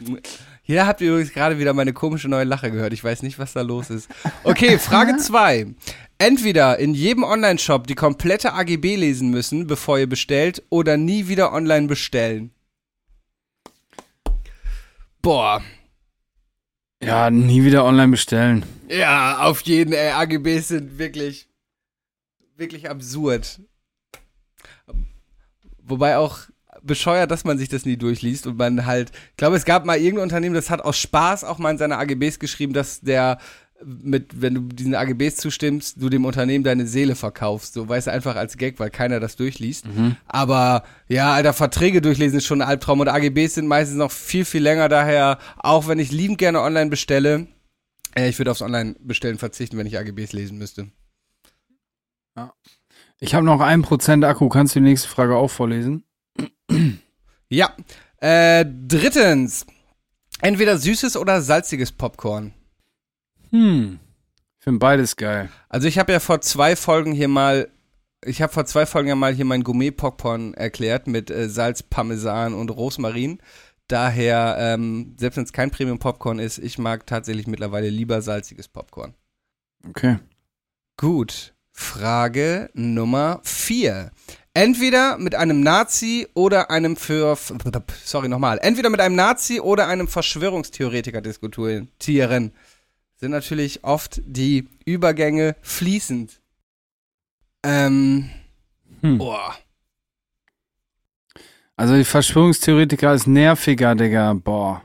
(laughs) Hier habt ihr übrigens gerade wieder meine komische neue Lache gehört. Ich weiß nicht, was da los ist. Okay, Frage (laughs) 2. Entweder in jedem Online-Shop die komplette AGB lesen müssen, bevor ihr bestellt, oder nie wieder online bestellen. Boah. Ja, nie wieder online bestellen. Ja, auf jeden, ey. AGBs sind wirklich, wirklich absurd. Wobei auch bescheuert, dass man sich das nie durchliest und man halt, ich glaube, es gab mal irgendein Unternehmen, das hat aus Spaß auch mal in seine AGBs geschrieben, dass der mit, wenn du diesen AGBs zustimmst, du dem Unternehmen deine Seele verkaufst. So, weißt du, einfach als Gag, weil keiner das durchliest. Aber ja, Alter, Verträge durchlesen ist schon ein Albtraum und AGBs sind meistens noch viel, viel länger. Daher, auch wenn ich liebend gerne online bestelle, äh, ich würde aufs Online-Bestellen verzichten, wenn ich AGBs lesen müsste. Ich habe noch ein Prozent Akku. Kannst du die nächste Frage auch vorlesen? (clears throat) Ja. Äh, drittens. Entweder süßes oder salziges Popcorn. Hm. Ich finde beides geil. Also ich habe ja vor zwei Folgen hier mal, ich habe vor zwei Folgen ja mal hier mein Gourmet-Popcorn erklärt mit äh, Salz, Parmesan und Rosmarin. Daher, ähm, selbst wenn es kein Premium-Popcorn ist, ich mag tatsächlich mittlerweile lieber salziges Popcorn. Okay. Gut. Frage Nummer vier. Entweder mit einem Nazi oder einem für, sorry nochmal, entweder mit einem Nazi oder einem Verschwörungstheoretiker diskutieren. Tieren. Sind natürlich oft die Übergänge fließend. Ähm, Hm. boah. Also die Verschwörungstheoretiker ist nerviger, Digga. Boah.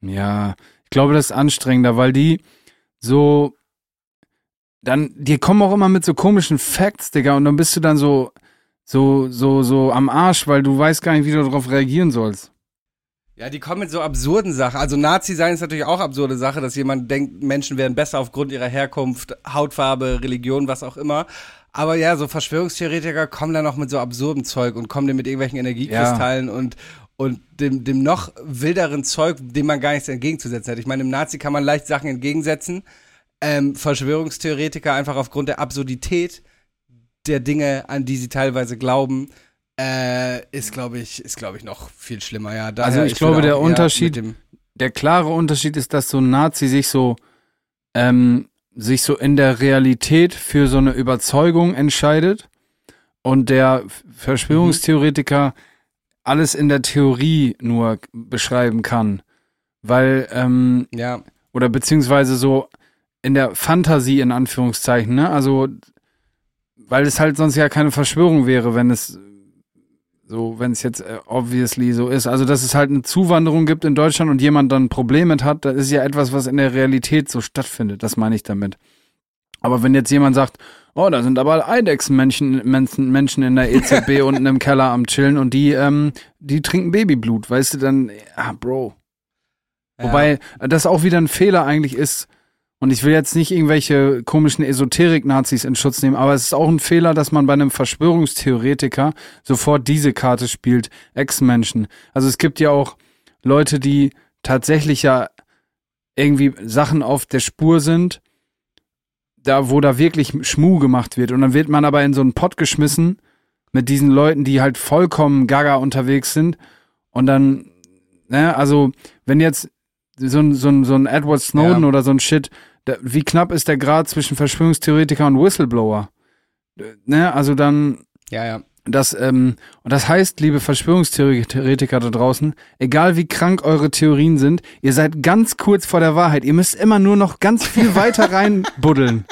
Ja, ich glaube, das ist anstrengender, weil die so dann, die kommen auch immer mit so komischen Facts, Digga, und dann bist du dann so, so, so, so am Arsch, weil du weißt gar nicht, wie du darauf reagieren sollst. Ja, die kommen mit so absurden Sachen. Also Nazi sein ist natürlich auch absurde Sache, dass jemand denkt, Menschen wären besser aufgrund ihrer Herkunft, Hautfarbe, Religion, was auch immer. Aber ja, so Verschwörungstheoretiker kommen dann noch mit so absurdem Zeug und kommen dann mit irgendwelchen Energiekristallen und und dem, dem noch wilderen Zeug, dem man gar nichts entgegenzusetzen hat. Ich meine, im Nazi kann man leicht Sachen entgegensetzen. Ähm, Verschwörungstheoretiker einfach aufgrund der Absurdität der Dinge, an die sie teilweise glauben, äh, ist, glaube ich, ist, glaube ich, noch viel schlimmer, ja. Daher, Also ich glaube, der Unterschied- Der klare Unterschied ist, dass so ein Nazi sich so, ähm, sich so in der Realität für so eine Überzeugung entscheidet und der Verschwörungstheoretiker alles in der Theorie nur beschreiben kann. Weil, ähm, Ja, oder beziehungsweise so in der Fantasie in Anführungszeichen, ne? Also, weil es halt sonst ja keine Verschwörung wäre, wenn es so, wenn es jetzt äh, obviously so ist. Also, dass es halt eine Zuwanderung gibt in Deutschland und jemand dann ein Problem mit hat, das ist ja etwas, was in der Realität so stattfindet. Das meine ich damit. Aber wenn jetzt jemand sagt, oh, da sind aber Eidechsenmenschen Menschen, Menschen in der EZB (laughs) unten im Keller am Chillen und die, ähm, die trinken Babyblut, weißt du, dann, ja, Bro. ja. Wobei das auch wieder ein Fehler eigentlich ist, und ich will jetzt nicht irgendwelche komischen Esoterik-Nazis in Schutz nehmen, aber es ist auch ein Fehler, dass man bei einem Verschwörungstheoretiker sofort diese Karte spielt, Ex-Menschen. Also es gibt ja auch Leute, die tatsächlich ja irgendwie Sachen auf der Spur sind, da wo da wirklich Schmu gemacht wird und dann wird man aber in so einen Pott geschmissen mit diesen Leuten, die halt vollkommen gaga unterwegs sind und dann, ne, also wenn jetzt so ein, so ein, so ein Edward Snowden Ja. oder so ein Shit, da, wie knapp ist der Grad zwischen Verschwörungstheoretiker und Whistleblower? Ne, also dann, Ja, ja. das, ähm, und das heißt, liebe Verschwörungstheoretiker da draußen, egal wie krank eure Theorien sind, ihr seid ganz kurz vor der Wahrheit. Ihr müsst immer nur noch ganz viel weiter (laughs) reinbuddeln.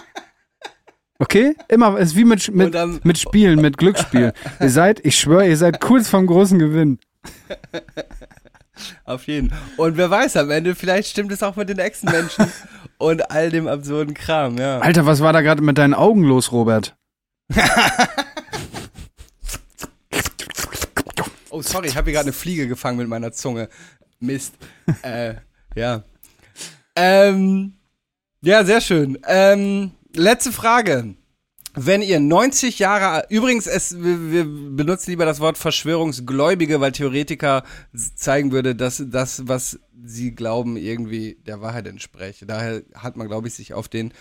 Okay? Immer, es ist wie mit, mit, dann- mit Spielen, mit Glücksspiel. (laughs) ihr seid, ich schwöre, ihr seid kurz vom großen Gewinn. (laughs) Auf jeden. Und wer weiß, am Ende, vielleicht stimmt es auch mit den Echsenmenschen (laughs) und all dem absurden Kram, ja. Alter, was war da gerade mit deinen Augen los, Robert? (laughs) Oh, sorry, ich habe hier gerade eine Fliege gefangen mit meiner Zunge. Mist. (laughs) äh, ja. Ähm, ja, sehr schön. Ähm, letzte Frage. Wenn ihr 90 Jahre, übrigens, es, wir, benutzen lieber das Wort Verschwörungsgläubige, weil Theoretiker zeigen würde, dass das, was sie glauben, irgendwie der Wahrheit entspräche. Daher hat man, glaube ich, sich auf den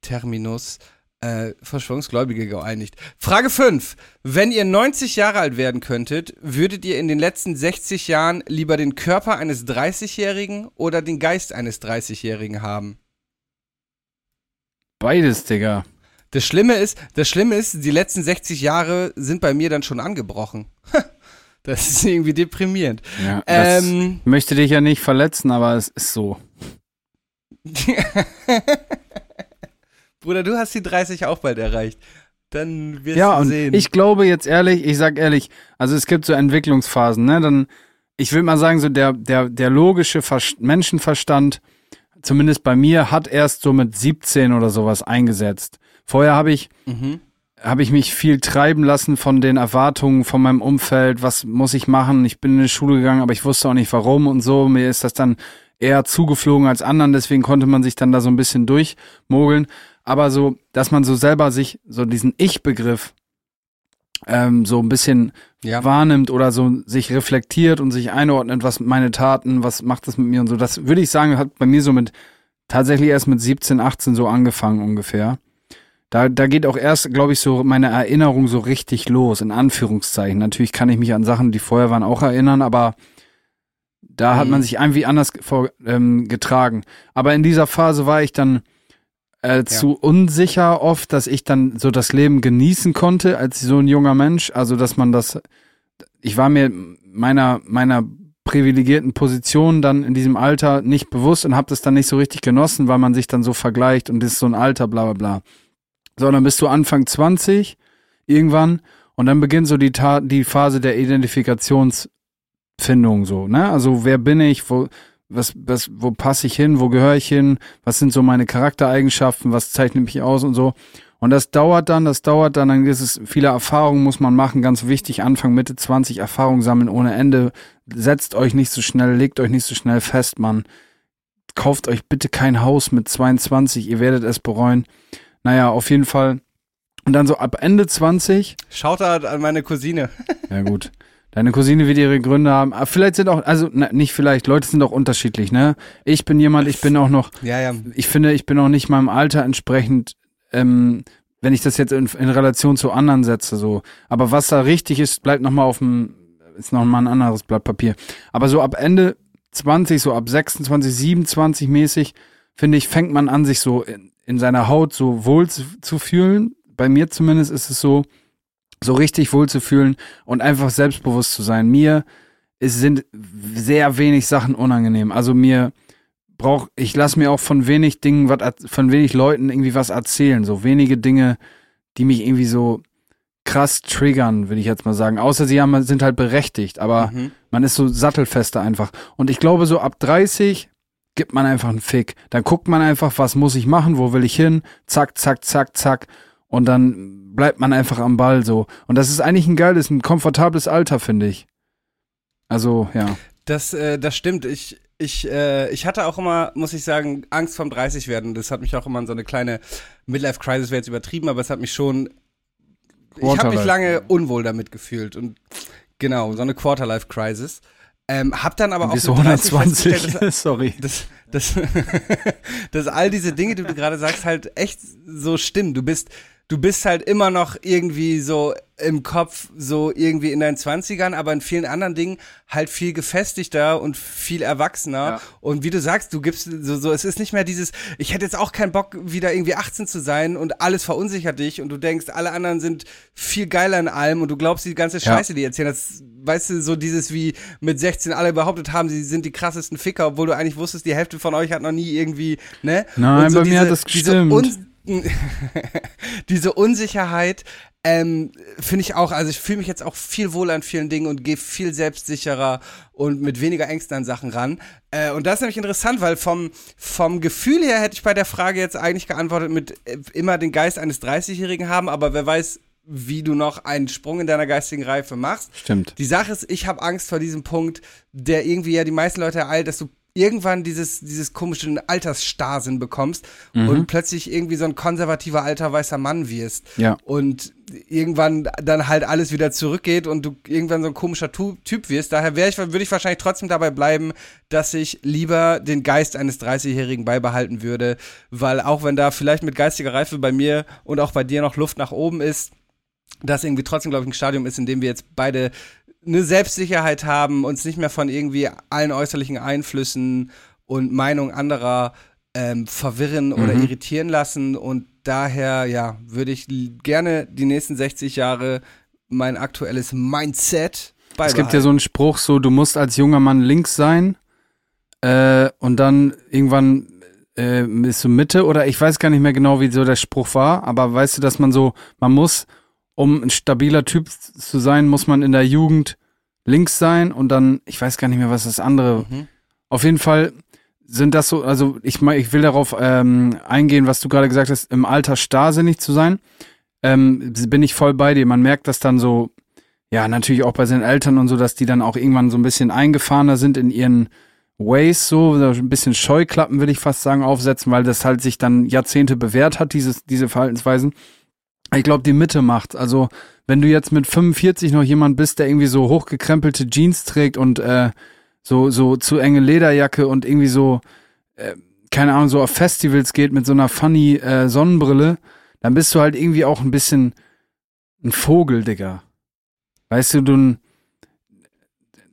Terminus äh, Verschwörungsgläubige geeinigt. Frage 5. Wenn ihr 90 Jahre alt werden könntet, würdet ihr in den letzten 60 Jahren lieber den Körper eines 30-Jährigen oder den Geist eines 30-Jährigen haben? Beides, Digga. Das Schlimme ist, das Schlimme ist, die letzten 60 Jahre sind bei mir dann schon angebrochen. (laughs) Das ist irgendwie deprimierend. Ja, Ähm, möchte dich ja nicht verletzen, aber es ist so. (laughs) Bruder, du hast die 30 auch bald erreicht. Dann wirst Ja, du und sehen. ich glaube jetzt ehrlich, ich sag ehrlich, also es gibt so Entwicklungsphasen, ne? Dann, ich will mal sagen, so der, der, der logische Vers Menschenverstand, zumindest bei mir, hat erst so mit 17 oder sowas eingesetzt. Vorher habe ich, mhm. habe ich mich viel treiben lassen von den Erwartungen von meinem Umfeld. Was muss ich machen? Ich bin in die Schule gegangen, aber ich wusste auch nicht warum und so. Mir ist das dann eher zugeflogen als anderen, deswegen konnte man sich dann da so ein bisschen durchmogeln. Aber so, dass man so selber sich so diesen Ich-Begriff ähm, so ein bisschen Ja. wahrnimmt oder so sich reflektiert und sich einordnet, was meine Taten, was macht das mit mir und so. Das würde ich sagen, hat bei mir so mit tatsächlich erst mit 17, 18 so angefangen ungefähr. Da, da geht auch erst, glaube ich, so meine Erinnerung so richtig los, in Anführungszeichen. Natürlich kann ich mich an Sachen, die vorher waren, auch erinnern, aber da hat Mhm. man sich irgendwie anders vor, ähm, getragen. Aber in dieser Phase war ich dann äh, zu unsicher oft, dass ich dann so das Leben genießen konnte als so ein junger Mensch. Also, dass man das, ich war mir meiner, meiner privilegierten Position dann in diesem Alter nicht bewusst und habe das dann nicht so richtig genossen, weil man sich dann so vergleicht und das ist so ein Alter, bla bla bla. So, dann bist du Anfang 20 irgendwann und dann beginnt so die, Ta die Phase der Identifikationsfindung so, ne? Also wer bin ich, wo, was, was, wo passe ich hin, wo gehöre ich hin, was sind so meine Charaktereigenschaften, was zeichnet mich aus und so. Und das dauert dann, das dauert dann, dann ist es, viele Erfahrungen muss man machen, ganz wichtig, Anfang, Mitte 20 Erfahrungen sammeln ohne Ende. Setzt euch nicht so schnell, legt euch nicht so schnell fest, Mann. Kauft euch bitte kein Haus mit 22, ihr werdet es bereuen. Naja, auf jeden Fall. Und dann so ab Ende 20, Shoutout an meine Cousine. (laughs) ja gut. Deine Cousine wird ihre Gründe haben. Aber vielleicht sind auch, also na, nicht vielleicht, Leute sind auch unterschiedlich, ne? Ich bin jemand, ich bin auch noch, Ja, ja. ich finde, ich bin auch nicht meinem Alter entsprechend, ähm, wenn ich das jetzt in, in Relation zu anderen setze, so. Aber was da richtig ist, bleibt nochmal auf dem, ist nochmal ein anderes Blatt Papier. Aber so ab Ende 20, so ab 26, 27 mäßig, finde ich, fängt man an, sich so in, in seiner Haut so wohl zu, zu fühlen. Bei mir zumindest ist es so, so richtig wohl zu fühlen und einfach selbstbewusst zu sein. Mir es sind sehr wenig Sachen unangenehm. Also mir brauch ich lasse mir auch von wenig Dingen was von wenig Leuten irgendwie was erzählen, so wenige Dinge, die mich irgendwie so krass triggern, würde ich jetzt mal sagen. Außer sie haben, sind halt berechtigt, aber Mhm. man ist so sattelfester einfach. Und ich glaube, so ab 30 gibt man einfach einen Fick. Dann guckt man einfach, was muss ich machen, wo will ich hin, zack, zack, zack, zack. Und dann bleibt man einfach am Ball so. Und das ist eigentlich ein geiles, ein komfortables Alter, finde ich. Also, ja. Das, äh, das stimmt. Ich, ich, äh, ich hatte auch immer, muss ich sagen, Angst vorm 30 werden. Das hat mich auch immer in so eine kleine Midlife-Crisis, wäre jetzt übertrieben, aber es hat mich schon. Ich habe mich lange unwohl damit gefühlt und genau, so eine Quarterlife-Crisis. Ähm, hab dann aber auch Bis so mit 30 festgestellt, 120. (laughs) Sorry. dass, dass, (laughs) dass all diese Dinge, die du gerade sagst, halt echt so stimmen. Du bist, du bist halt immer noch irgendwie so im Kopf, so irgendwie in deinen Zwanzigern, aber in vielen anderen Dingen halt viel gefestigter und viel erwachsener. Ja. Und wie du sagst, du gibst so, so, es ist nicht mehr dieses, ich hätte jetzt auch keinen Bock, wieder irgendwie 18 zu sein und alles verunsichert dich und du denkst, alle anderen sind viel geiler in allem und du glaubst die ganze Ja. Scheiße, die die erzählen. Das, weißt du, so dieses wie mit 16 alle behauptet haben, sie sind die krassesten Ficker, obwohl du eigentlich wusstest, die Hälfte von euch hat noch nie irgendwie, ne? Nein, so bei mir hat das diese, gestimmt. (laughs) Diese Unsicherheit, ähm, finde ich auch, also ich fühle mich jetzt auch viel wohler an vielen Dingen und gehe viel selbstsicherer und mit weniger Ängsten an Sachen ran. Äh, und das ist nämlich interessant, weil vom, vom Gefühl her hätte ich bei der Frage jetzt eigentlich geantwortet mit äh, immer den Geist eines 30-Jährigen haben, aber wer weiß, wie du noch einen Sprung in deiner geistigen Reife machst. Stimmt. Die Sache ist, ich habe Angst vor diesem Punkt, der irgendwie ja die meisten Leute ereilt, dass du irgendwann dieses, dieses komischen Altersstarrsinn bekommst und plötzlich irgendwie so ein konservativer alter weißer Mann wirst. Ja. Und irgendwann dann halt alles wieder zurückgeht und du irgendwann so ein komischer Tu- Typ wirst. Daher ich, würde ich wahrscheinlich trotzdem dabei bleiben, dass ich lieber den Geist eines 30-Jährigen beibehalten würde, weil auch wenn da vielleicht mit geistiger Reife bei mir und auch bei dir noch Luft nach oben ist, das irgendwie trotzdem, glaube ich, ein Stadium ist, in dem wir jetzt beide eine Selbstsicherheit haben, uns nicht mehr von irgendwie allen äußerlichen Einflüssen und Meinungen anderer ähm, verwirren oder Mhm. irritieren lassen. Und daher, ja, würde ich gerne die nächsten 60 Jahre mein aktuelles Mindset beibehalten. Es gibt ja so einen Spruch, so du musst als junger Mann links sein äh, und dann irgendwann äh, bist du Mitte oder ich weiß gar nicht mehr genau, wie so der Spruch war, aber weißt du, dass man so, man muss, um ein stabiler Typ zu sein, muss man in der Jugend links sein und dann, ich weiß gar nicht mehr, was das andere. Mhm. Auf jeden Fall sind das so, also ich ich will darauf ähm, eingehen, was du gerade gesagt hast, im Alter starrsinnig zu sein. Ähm, bin ich voll bei dir. Man merkt das dann so, ja, natürlich auch bei seinen Eltern und so, dass die dann auch irgendwann so ein bisschen eingefahrener sind in ihren Ways, so, so ein bisschen Scheuklappen, will ich fast sagen, aufsetzen, weil das halt sich dann Jahrzehnte bewährt hat, dieses, diese Verhaltensweisen. Ich glaube, die Mitte macht. Also, wenn du jetzt mit 45 noch jemand bist, der irgendwie so hochgekrempelte Jeans trägt und äh, so, so zu enge Lederjacke und irgendwie so, äh, keine Ahnung, so auf Festivals geht mit so einer funny äh, Sonnenbrille, dann bist du halt irgendwie auch ein bisschen ein Vogel, Digga. Weißt du, du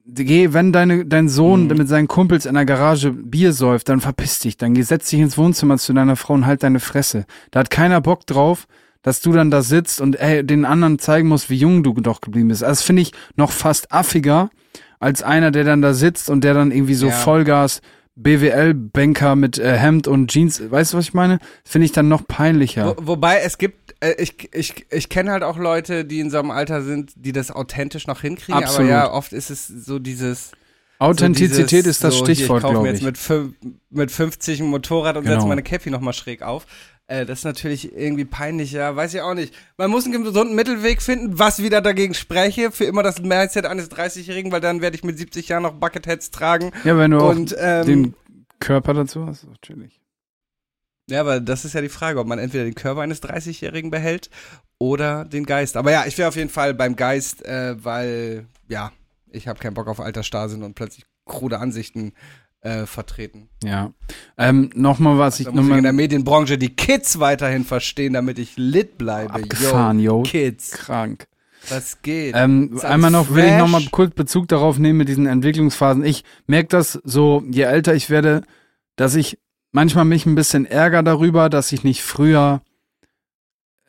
geh, wenn deine, dein Sohn Mhm. mit seinen Kumpels in der Garage Bier säuft, dann verpiss dich, dann geh, setz dich ins Wohnzimmer zu deiner Frau und halt deine Fresse. Da hat keiner Bock drauf, dass du dann da sitzt und ey, den anderen zeigen musst, wie jung du doch geblieben bist. Also das finde ich noch fast affiger, als einer, der dann da sitzt und der dann irgendwie so Ja. Vollgas BWL-Banker mit äh, Hemd und Jeans, weißt du, was ich meine? Finde ich dann noch peinlicher. Wo, wobei es gibt, äh, ich, ich, ich kenne halt auch Leute, die in so einem Alter sind, die das authentisch noch hinkriegen, Absolut. aber ja, oft ist es so dieses Authentizität so dieses, ist das so, Stichwort, ich kaufe glaube mir ich. jetzt mit, mit 50 ein Motorrad und Genau. setze meine Cappy nochmal schräg auf. Äh, das ist natürlich irgendwie peinlich, ja, weiß ich auch nicht. Man muss einen gesunden Mittelweg finden, was wieder dagegen spreche, für immer das Mindset eines 30-Jährigen, weil dann werde ich mit 70 Jahren noch Bucketheads tragen. ja, wenn du auch Und ähm, den Körper dazu hast, natürlich. Ja, aber das ist ja die Frage, ob man entweder den Körper eines 30-Jährigen behält oder den Geist. Aber ja, ich wäre auf jeden Fall beim Geist, äh, weil, ja, ich habe keinen Bock auf alter Starrsinn und plötzlich krude Ansichten äh, vertreten. Ja. Ähm, nochmal was ich muss ich in der nochmal Medienbranche die Kids weiterhin verstehen, damit ich lit bleibe. abgefahren, yo. yo. Kids, Krank. was geht? Ähm, einmal noch will ich fresh? nochmal kurz Bezug darauf nehmen mit diesen Entwicklungsphasen. Ich merke das so, je älter ich werde, dass ich manchmal mich ein bisschen ärgere darüber, dass ich nicht früher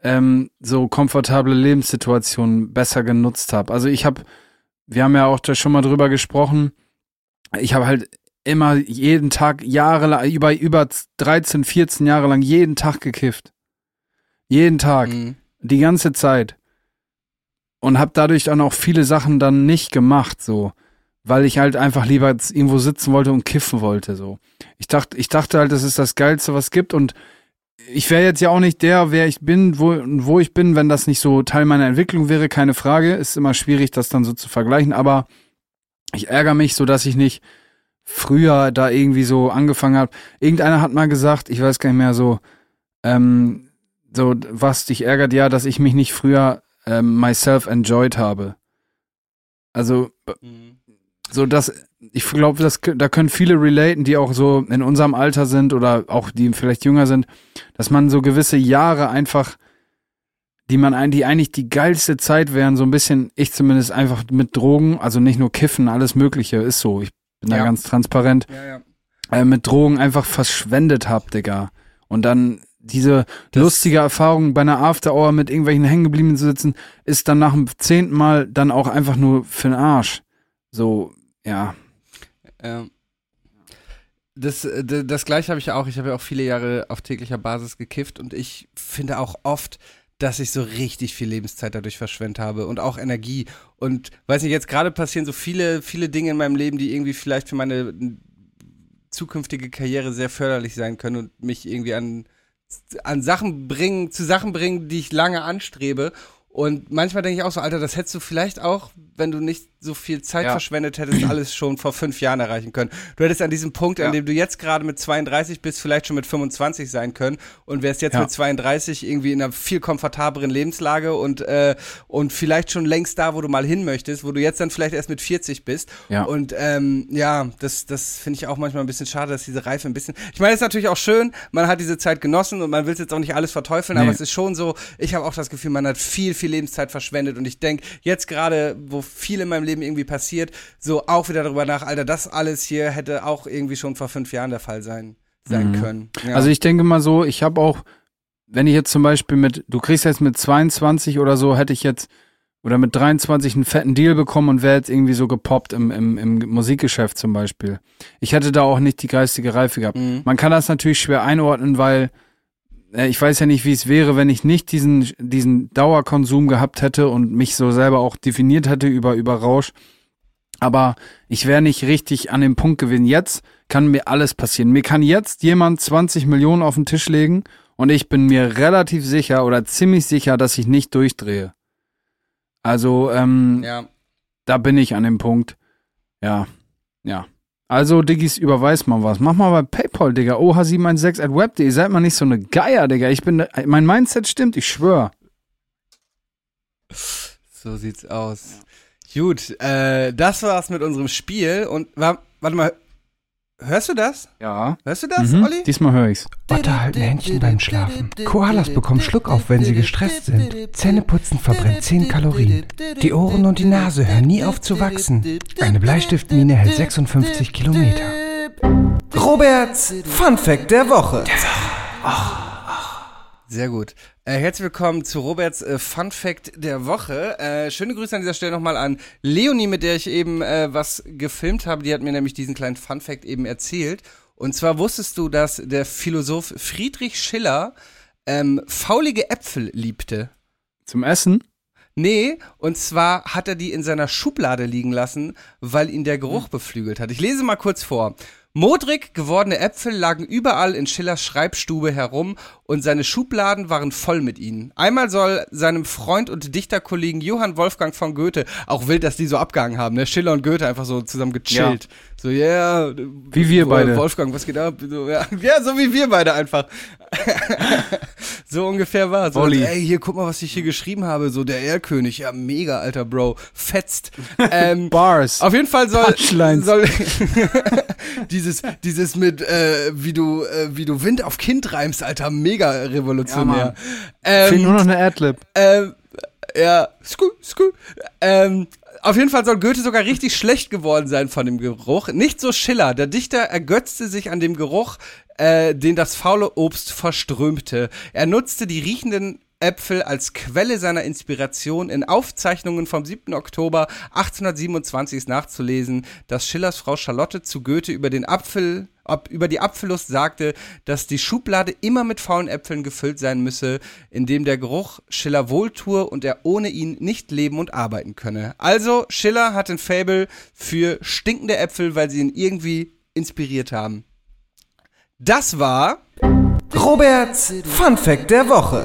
ähm, so komfortable Lebenssituationen besser genutzt habe. Also ich habe, wir haben ja auch da schon mal drüber gesprochen, ich habe halt immer jeden Tag jahrelang, über, über 13, 14 Jahre lang jeden Tag gekifft. Jeden Tag Mhm. die ganze Zeit und habe dadurch dann auch viele Sachen dann nicht gemacht, so, weil ich halt einfach lieber irgendwo sitzen wollte und kiffen wollte, so. Ich dachte, ich dachte halt, das ist das Geilste, was es gibt und ich wäre jetzt ja auch nicht der, wer ich bin, wo, wo ich bin, wenn das nicht so Teil meiner Entwicklung wäre, keine Frage. Ist immer schwierig, das dann so zu vergleichen, aber ich ärgere mich so, dass ich nicht früher da irgendwie so angefangen habe. Irgendeiner hat mal gesagt, ich weiß gar nicht mehr so, ähm, so, was dich ärgert, ja, dass ich mich nicht früher ähm, myself enjoyed habe. Also, Mhm. so dass, ich glaube, das, da können viele relaten, die auch so in unserem Alter sind oder auch die vielleicht jünger sind, dass man so gewisse Jahre einfach, die man ein, die eigentlich die geilste Zeit wären, so ein bisschen, ich zumindest einfach mit Drogen, also nicht nur Kiffen, alles Mögliche ist so. Ich bin da Ja. ganz transparent Ja, ja. äh, mit Drogen einfach verschwendet hab, Digga. Und dann diese Das- lustige Erfahrung bei einer After Hour mit irgendwelchen Hängengebliebenen zu sitzen, ist dann nach dem zehnten Mal dann auch einfach nur für den Arsch. So, ja. Ja. Das, äh, d- das gleiche habe ich ja auch. Ich habe ja auch viele Jahre auf täglicher Basis gekifft und ich finde auch oft, dass ich so richtig viel Lebenszeit dadurch verschwendet habe und auch Energie. Und weiß nicht, jetzt gerade passieren so viele, viele Dinge in meinem Leben, die irgendwie vielleicht für meine zukünftige Karriere sehr förderlich sein können und mich irgendwie an, an Sachen bringen, zu Sachen bringen, die ich lange anstrebe. Und manchmal denke ich auch so, Alter, das hättest du vielleicht auch, wenn du nicht so viel Zeit Ja. verschwendet hättest, alles schon vor fünf Jahren erreichen können. Du hättest an diesem Punkt, an Ja. dem du jetzt gerade mit 32 bist, vielleicht schon mit 25 sein können und wärst jetzt Ja. mit 32 irgendwie in einer viel komfortableren Lebenslage und, äh, und vielleicht schon längst da, wo du mal hin möchtest, wo du jetzt dann vielleicht erst mit 40 bist. Ja. Und ähm, ja, das, das finde ich auch manchmal ein bisschen schade, dass diese Reife ein bisschen. Ich meine, es ist natürlich auch schön, man hat diese Zeit genossen und man will jetzt auch nicht alles verteufeln, Nee. aber es ist schon so, ich habe auch das Gefühl, man hat viel, viel Lebenszeit verschwendet und ich denke, jetzt gerade, wo viel in meinem Leben irgendwie passiert, so auch wieder darüber nach, Alter, das alles hier hätte auch irgendwie schon vor fünf Jahren der Fall sein, sein Mhm. können. Ja. Also ich denke mal so, ich habe auch, wenn ich jetzt zum Beispiel mit, du kriegst jetzt mit 22 oder so, hätte ich jetzt, oder mit 23 einen fetten Deal bekommen und wäre jetzt irgendwie so gepoppt im, im, im Musikgeschäft zum Beispiel. Ich hätte da auch nicht die geistige Reife gehabt. Mhm. Man kann das natürlich schwer einordnen, weil ich weiß ja nicht, wie es wäre, wenn ich nicht diesen, diesen Dauerkonsum gehabt hätte und mich so selber auch definiert hätte über, über Rausch. Aber ich wäre nicht richtig an dem Punkt gewesen. Jetzt kann mir alles passieren. Mir kann jetzt jemand 20 Millionen auf den Tisch legen und ich bin mir relativ sicher oder ziemlich sicher, dass ich nicht durchdrehe. Also, ähm, ja. da bin ich an dem Punkt. Ja, ja. Also, Diggis, überweis mal was. Mach mal bei PayPal, Digga. OH716 at web.de. Seid mal nicht so eine Geier, Digga. Ich bin, mein Mindset stimmt, ich schwör. So sieht's aus. Gut, äh, das war's mit unserem Spiel und wa warte mal, hörst du das? Ja. Hörst du das, Mhm. Olli? Diesmal höre ich's. Otter halten Händchen beim Schlafen. Koalas bekommen Schluckauf, wenn sie gestresst sind. Zähneputzen verbrennt 10 Kalorien. Die Ohren und die Nase hören nie auf zu wachsen. Eine Bleistiftmine hält 56 Kilometer. Roberts Fun Fact der Woche. Sehr gut. Äh, herzlich willkommen zu Roberts äh, Fun Fact der Woche. Äh, schöne Grüße an dieser Stelle nochmal an Leonie, mit der ich eben äh, was gefilmt habe. Die hat mir nämlich diesen kleinen Fun Fact eben erzählt. Und zwar wusstest du, dass der Philosoph Friedrich Schiller ähm, faulige Äpfel liebte? Zum Essen? Nee, und zwar hat er die in seiner Schublade liegen lassen, weil ihn der Geruch beflügelt hat. Ich lese mal kurz vor. Modrig gewordene Äpfel lagen überall in Schillers Schreibstube herum und seine Schubladen waren voll mit ihnen. Einmal soll seinem Freund und Dichterkollegen Johann Wolfgang von Goethe, auch wild, dass die so abgehangen haben, ne? Schiller und Goethe einfach so zusammen gechillt. So, ja. Yeah, Wie wir beide. Wolfgang, was geht ab? So, ja. (laughs) ja, so wie wir beide einfach. (laughs) so ungefähr war es. So, ey, hier, guck mal, was ich hier geschrieben habe. So, der Erlkönig. Ja, mega, alter Bro. Fetzt. Ähm, (laughs) Bars. auf jeden Fall soll, soll (laughs) dieses, dieses mit, äh, wie du, äh, wie du Wind auf Kind reimst, alter, mega revolutionär. Fehlt nur ähm, noch eine Adlib. ähm, ja, sku, sku. Ähm, auf jeden Fall soll Goethe sogar richtig schlecht geworden sein von dem Geruch. Nicht so Schiller. Der Dichter ergötzte sich an dem Geruch, äh, den das faule Obst verströmte. Er nutzte die riechenden Äpfel als Quelle seiner Inspiration. In Aufzeichnungen vom 7. Oktober 1827 ist nachzulesen, dass Schillers Frau Charlotte zu Goethe über den Apfel, über die Apfellust sagte, dass die Schublade immer mit faulen Äpfeln gefüllt sein müsse, in dem der Geruch Schiller wohltue und er ohne ihn nicht leben und arbeiten könne. Also, Schiller hat ein Fable für stinkende Äpfel, weil sie ihn irgendwie inspiriert haben. Das war Roberts Fun Fact der Woche.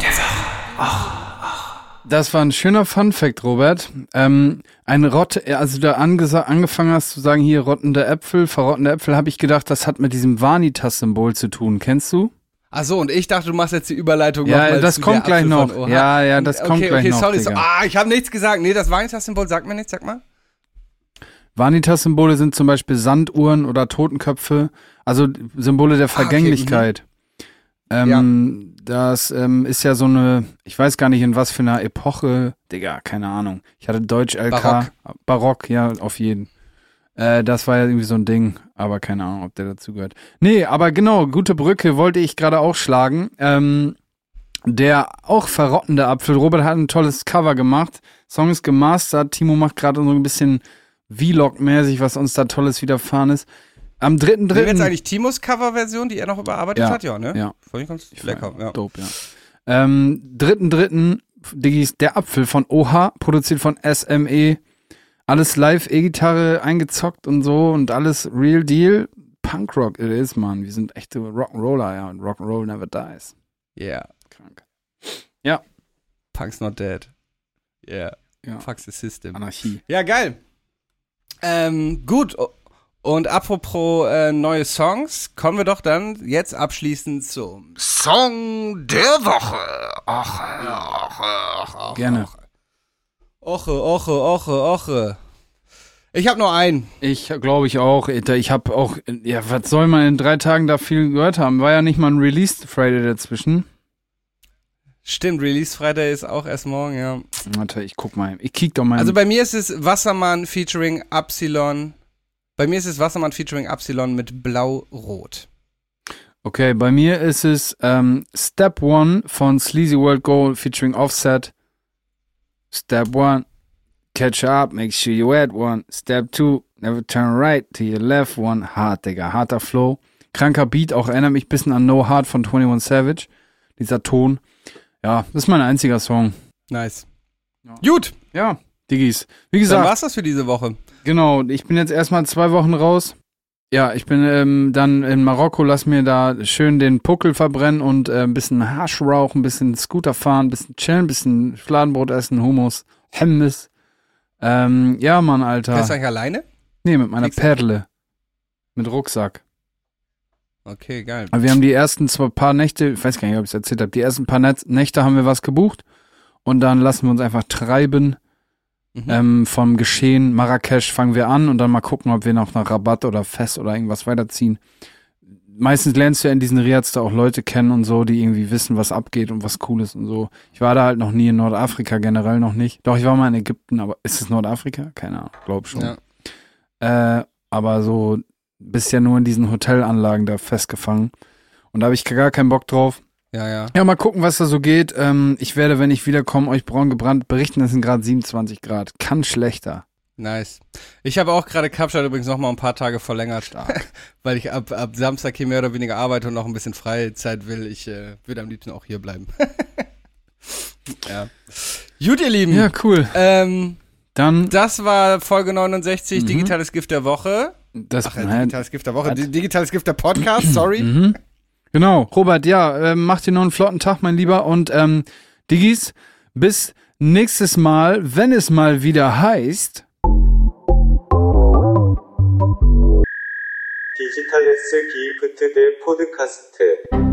Das war ein schöner Fun-Fact, Robert. Ähm, ein Rott, also da angesa- angefangen hast zu sagen, hier rottende Äpfel, verrottende Äpfel, habe ich gedacht, das hat mit diesem Vanitas-Symbol zu tun. Kennst du? Ach so, und ich dachte, du machst jetzt die Überleitung Ja, noch das kommt gleich Apfel noch. von. Ja, ja, das kommt okay, gleich okay, noch, sorry. So, ah, ich habe nichts gesagt. Nee, das Vanitas-Symbol sagt mir nichts, sag mal. Vanitas-Symbole sind zum Beispiel Sanduhren oder Totenköpfe, also Symbole der Ah, okay, Vergänglichkeit. ähm, Das ähm, ist ja so eine, ich weiß gar nicht in was für einer Epoche, Digga, keine Ahnung. Ich hatte Deutsch LK, Barock. Barock ja, auf jeden. Äh, das war ja irgendwie so ein Ding, aber keine Ahnung, ob der dazu gehört. Nee, aber genau, gute Brücke wollte ich gerade auch schlagen. Ähm, der auch verrottende Apfel, Robert hat ein tolles Cover gemacht. Song ist gemastert. Timo macht gerade so ein bisschen Vlog-mäßig, was uns da Tolles widerfahren ist. Am dritten, Dritten. jetzt eigentlich Timos Coverversion, die er noch überarbeitet Ja, hat? Ja, ne? ja. Ich ganz lecker. Ja. Dope, ja. Ähm, dritten, dritten, Diggis, der Apfel von OHA, produziert von SME. Alles live, E-Gitarre eingezockt und so und alles real deal. Punkrock it is, man. Wir sind echte Rock'n'Roller, ja. Und Rock'n'Roll never dies. Yeah. Krank. Punk's not dead. Yeah. Ja. Fuck the system. Anarchie. Ja, geil. Ähm, gut. Und apropos äh, neue Songs, kommen wir doch dann jetzt abschließend zum Song der Woche. Ach, ach, ach, ach, Gerne. ach. Oche, oche, oche, oche. Ich habe nur einen. Ich glaube ich auch. Ich habe auch, ja, was soll man in drei Tagen da viel gehört haben? War ja nicht mal ein Release Friday dazwischen. Stimmt, Release Friday ist auch erst morgen, ja. Warte, ich guck mal. Ich kick doch mal. Also bei mir ist es Wassermann featuring Epsilon. Bei mir ist es Wassermann featuring Epsilon mit Blau-Rot. Okay, bei mir ist es ähm, Step One von Sleazy World Goal featuring Offset. Step One, catch up, make sure you add one. Step Two, never turn right to your left one. Hart, Digga, harter Flow. Kranker Beat, auch erinnert mich ein bisschen an No Heart von 21 Savage. Dieser Ton. Ja, das ist mein einziger Song. Nice. Ja. Gut, Ja, Diggis. Wie dann gesagt, war's das für diese Woche. Genau, ich bin jetzt erstmal zwei Wochen raus. Ja, ich bin ähm, dann in Marokko, lass mir da schön den Puckel verbrennen und äh, ein bisschen Hasch rauchen, ein bisschen Scooter fahren, ein bisschen chillen, ein bisschen Fladenbrot essen, Hummus, Hemmes. Ähm, ja, Mann, Fährst du Alter. eigentlich alleine? Nee, mit meiner du? Perle. Mit Rucksack. Okay, geil. Aber wir haben die ersten zwei paar Nächte, ich weiß gar nicht, ob ich es erzählt habe, die ersten paar Nächte haben wir was gebucht und dann lassen wir uns einfach treiben Mhm. ähm, vom Geschehen Marrakesch fangen wir an und dann mal gucken, ob wir noch nach Rabatt oder Fest oder irgendwas weiterziehen. Meistens lernst du ja in diesen Riads da auch Leute kennen und so, die irgendwie wissen, was abgeht und was cool ist und so. Ich war da halt noch nie in Nordafrika, generell noch nicht. Doch, ich war mal in Ägypten, aber ist es Nordafrika? Keine Ahnung, glaub schon. Ja. Äh, aber so bisher nur in diesen Hotelanlagen da festgefangen. Und da habe ich gar keinen Bock drauf. Ja, ja. Ja, mal gucken, was da so geht. Ähm, ich werde, wenn ich wiederkomme, euch braun gebrannt berichten. Es sind gerade 27 Grad. Kann schlechter. Nice. Ich habe auch gerade Kapstadt übrigens noch mal ein paar Tage verlängert, (laughs) weil ich ab, ab Samstag hier mehr oder weniger arbeite und noch ein bisschen Freizeit will. Ich äh, würde am liebsten auch hier bleiben. (laughs) ja. Gut, ihr Lieben. Ja, cool. Ähm, Dann das war Folge 69, Mhm. digitales Gift der Woche. das. Ach, äh, digitales Gift der Woche. Di- Digitales Gift der Podcast, (clears throat) sorry. mhm. Genau, Robert, ja, ähm, macht dir noch einen flotten Tag, mein Lieber. Und ähm, Diggis, bis nächstes Mal, wenn es mal wieder heißt. 디지털레스 기프트 대 포드카스트